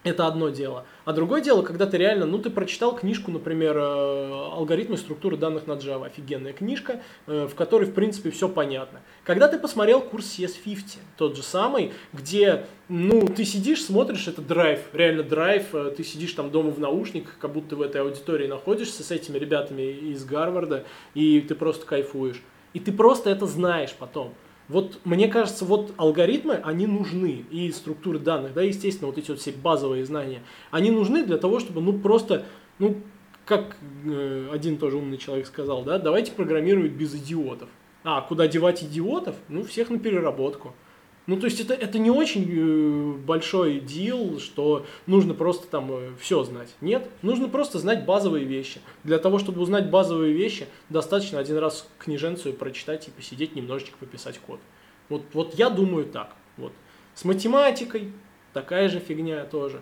это одно дело. А другое дело, когда ты реально, ну, ты прочитал книжку, например, э, «Алгоритмы структуры данных на Java». Офигенная книжка, э, в которой, в принципе, все понятно. Когда ты посмотрел курс CS50, тот же самый, где, ну, ты сидишь, смотришь, это драйв, реально драйв, э, ты сидишь там дома в наушниках, как будто в этой аудитории находишься с этими ребятами из Гарварда, и ты просто кайфуешь. И ты просто это знаешь потом. Вот мне кажется, вот алгоритмы, они нужны, и структуры данных, да, естественно, вот эти вот все базовые знания, они нужны для того, чтобы, ну, просто, ну, как э, один тоже умный человек сказал, да, давайте программировать без идиотов. А, куда девать идиотов? Ну, всех на переработку. Ну, то есть это, это не очень э, большой дел, что нужно просто там все знать. Нет, нужно просто знать базовые вещи. Для того, чтобы узнать базовые вещи, достаточно один раз книженцию прочитать и посидеть немножечко пописать код. Вот, вот я думаю так. Вот. С математикой такая же фигня тоже.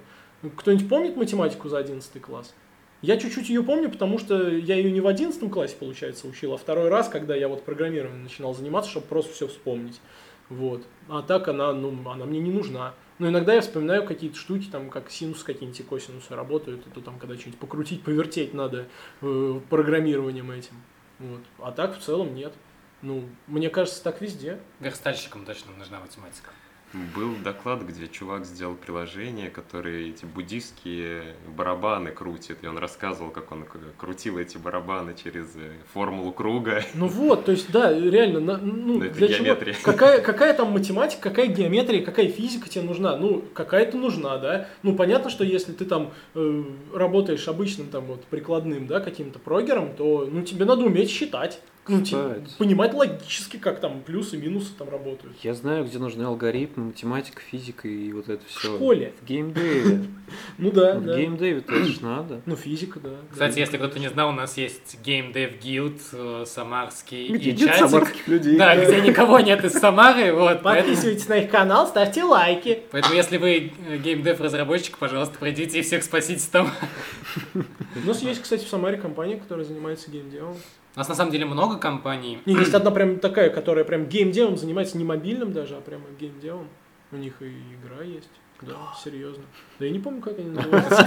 Кто-нибудь помнит математику за 11 класс? Я чуть-чуть ее помню, потому что я ее не в 11 классе, получается, учил, а второй раз, когда я вот программированием начинал заниматься, чтобы просто все вспомнить. Вот. А так она, ну, она мне не нужна. Но иногда я вспоминаю какие-то штуки, там, как синус какие-нибудь и косинусы работают, и то там, когда что-нибудь покрутить, повертеть надо э, программированием этим. Вот. А так в целом нет. Ну, мне кажется, так везде. Верстальщикам точно нужна математика. Был доклад, где чувак сделал приложение, которое эти буддийские барабаны крутит, и он рассказывал, как он крутил эти барабаны через э, формулу круга. Ну вот, то есть, да, реально, ну, это для чего? геометрия. Какая, [LAUGHS] какая там математика, какая геометрия, какая физика тебе нужна? Ну, какая-то нужна, да? Ну, понятно, что если ты там э, работаешь обычным там вот прикладным, да, каким-то прогером, то, ну, тебе надо уметь считать. Ну, типа, понимать логически, как там плюсы, минусы там работают. Я знаю, где нужны алгоритмы, математика, физика и вот это В все. школе. В геймдеве. [LAUGHS] Ну да, В геймдеве это ж надо. Ну, физика, да. Кстати, если кто-то не знал, у нас есть Game Dev Guild э, самарский Где и нет чатик. самарских людей. Да, где никого нет из Самары, вот. Подписывайтесь на их канал, ставьте лайки. Поэтому, если вы э, геймдев разработчик, пожалуйста, пройдите и всех спасите там. У нас есть, кстати, в Самаре компания, которая занимается геймдевом. У нас на самом деле много компаний. Не, есть одна прям такая, которая прям геймдевом занимается, не мобильным даже, а прямо геймдевом. У них и игра есть. Да, серьезно. Да я не помню, как они [LAUGHS] называются.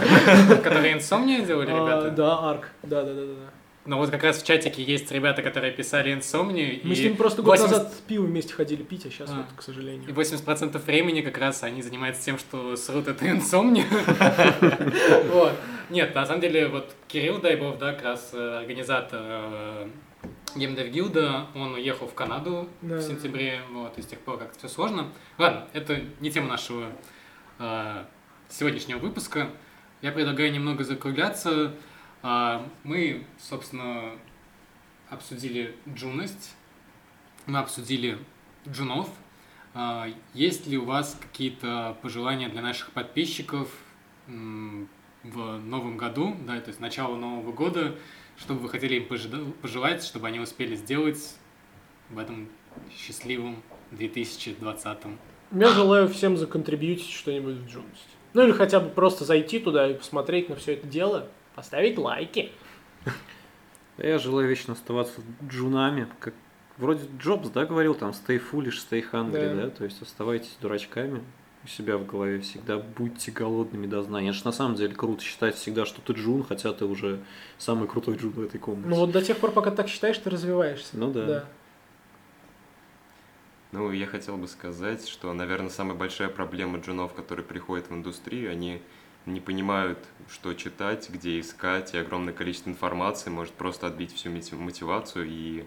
Которые Insomnia делали, А, ребята. Да, Арк. Да, да, да, да. Но вот как раз в чатике есть ребята, которые писали Insomnia. Мы и с ними просто год 80 назад пиво вместе ходили пить, а сейчас А. вот, к И сожалению. 80% времени как раз они занимаются тем, что срут это инсомния. [LAUGHS] Вот. Нет, на самом деле, вот Кирилл Дайбов, да, как раз э, организатор э, геймдев гилда, он уехал в Канаду Да. в сентябре, вот, и с тех пор как-то все сложно. Ладно, это не тема нашего э, сегодняшнего выпуска. Я предлагаю немного закругляться. А, Мы, собственно, обсудили джунность, мы обсудили джунов. А, Есть ли у вас какие-то пожелания для наших подписчиков в новом году, да, то есть начало Нового года, что бы вы хотели им пожелать, чтобы они успели сделать в этом счастливом 2020? Я желаю всем законтрибьютить что-нибудь в джунность. Ну или хотя бы просто зайти туда и посмотреть на все это дело, поставить лайки. Я желаю вечно оставаться джунами, как вроде Джобс, да, говорил, там, stay foolish, stay hungry, Да. да, то есть оставайтесь дурачками у себя в голове, всегда будьте голодными до знаний. Это ж на самом деле круто считать всегда, что ты джун, хотя ты уже самый крутой джун в этой комнате. Ну вот до тех пор, пока так считаешь, ты развиваешься. Ну да. Ну, я хотел бы сказать, что, наверное, самая большая проблема джунов, которые приходят в индустрию, они не понимают, что читать, где искать, и огромное количество информации может просто отбить всю мотив- мотивацию и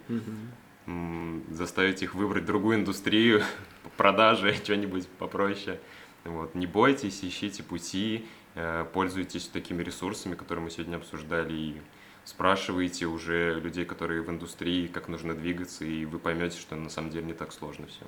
м, заставить их выбрать другую индустрию, [LAUGHS] продажи, [LAUGHS] что-нибудь попроще. Вот. Не бойтесь, ищите пути, э, пользуйтесь такими ресурсами, которые мы сегодня обсуждали, и спрашивайте уже людей, которые в индустрии, как нужно двигаться, и вы поймете, что на самом деле не так сложно все.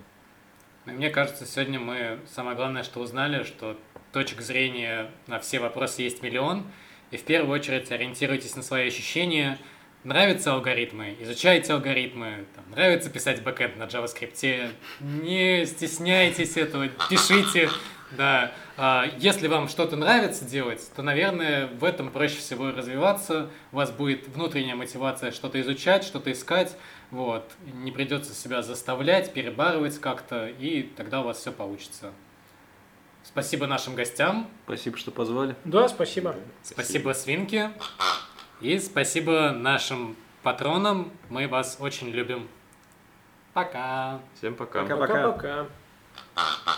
Мне кажется, сегодня мы самое главное, что узнали, что точек зрения на все вопросы есть миллион, и в первую очередь ориентируйтесь на свои ощущения. Нравятся алгоритмы, изучайте алгоритмы. Там, нравится писать бэкэнд на JavaScript, не стесняйтесь этого, пишите. Да. А, Если вам что-то нравится делать, то, наверное, в этом проще всего развиваться. У вас будет внутренняя мотивация что-то изучать, что-то искать. Вот. Не придется себя заставлять, перебарывать как-то, и тогда у вас все получится. Спасибо нашим гостям, Спасибо, что позвали. Да, спасибо. спасибо Свинке, и спасибо нашим патронам. Мы вас очень любим. Пока. Всем пока. Пока. Пока-пока. Пока-пока.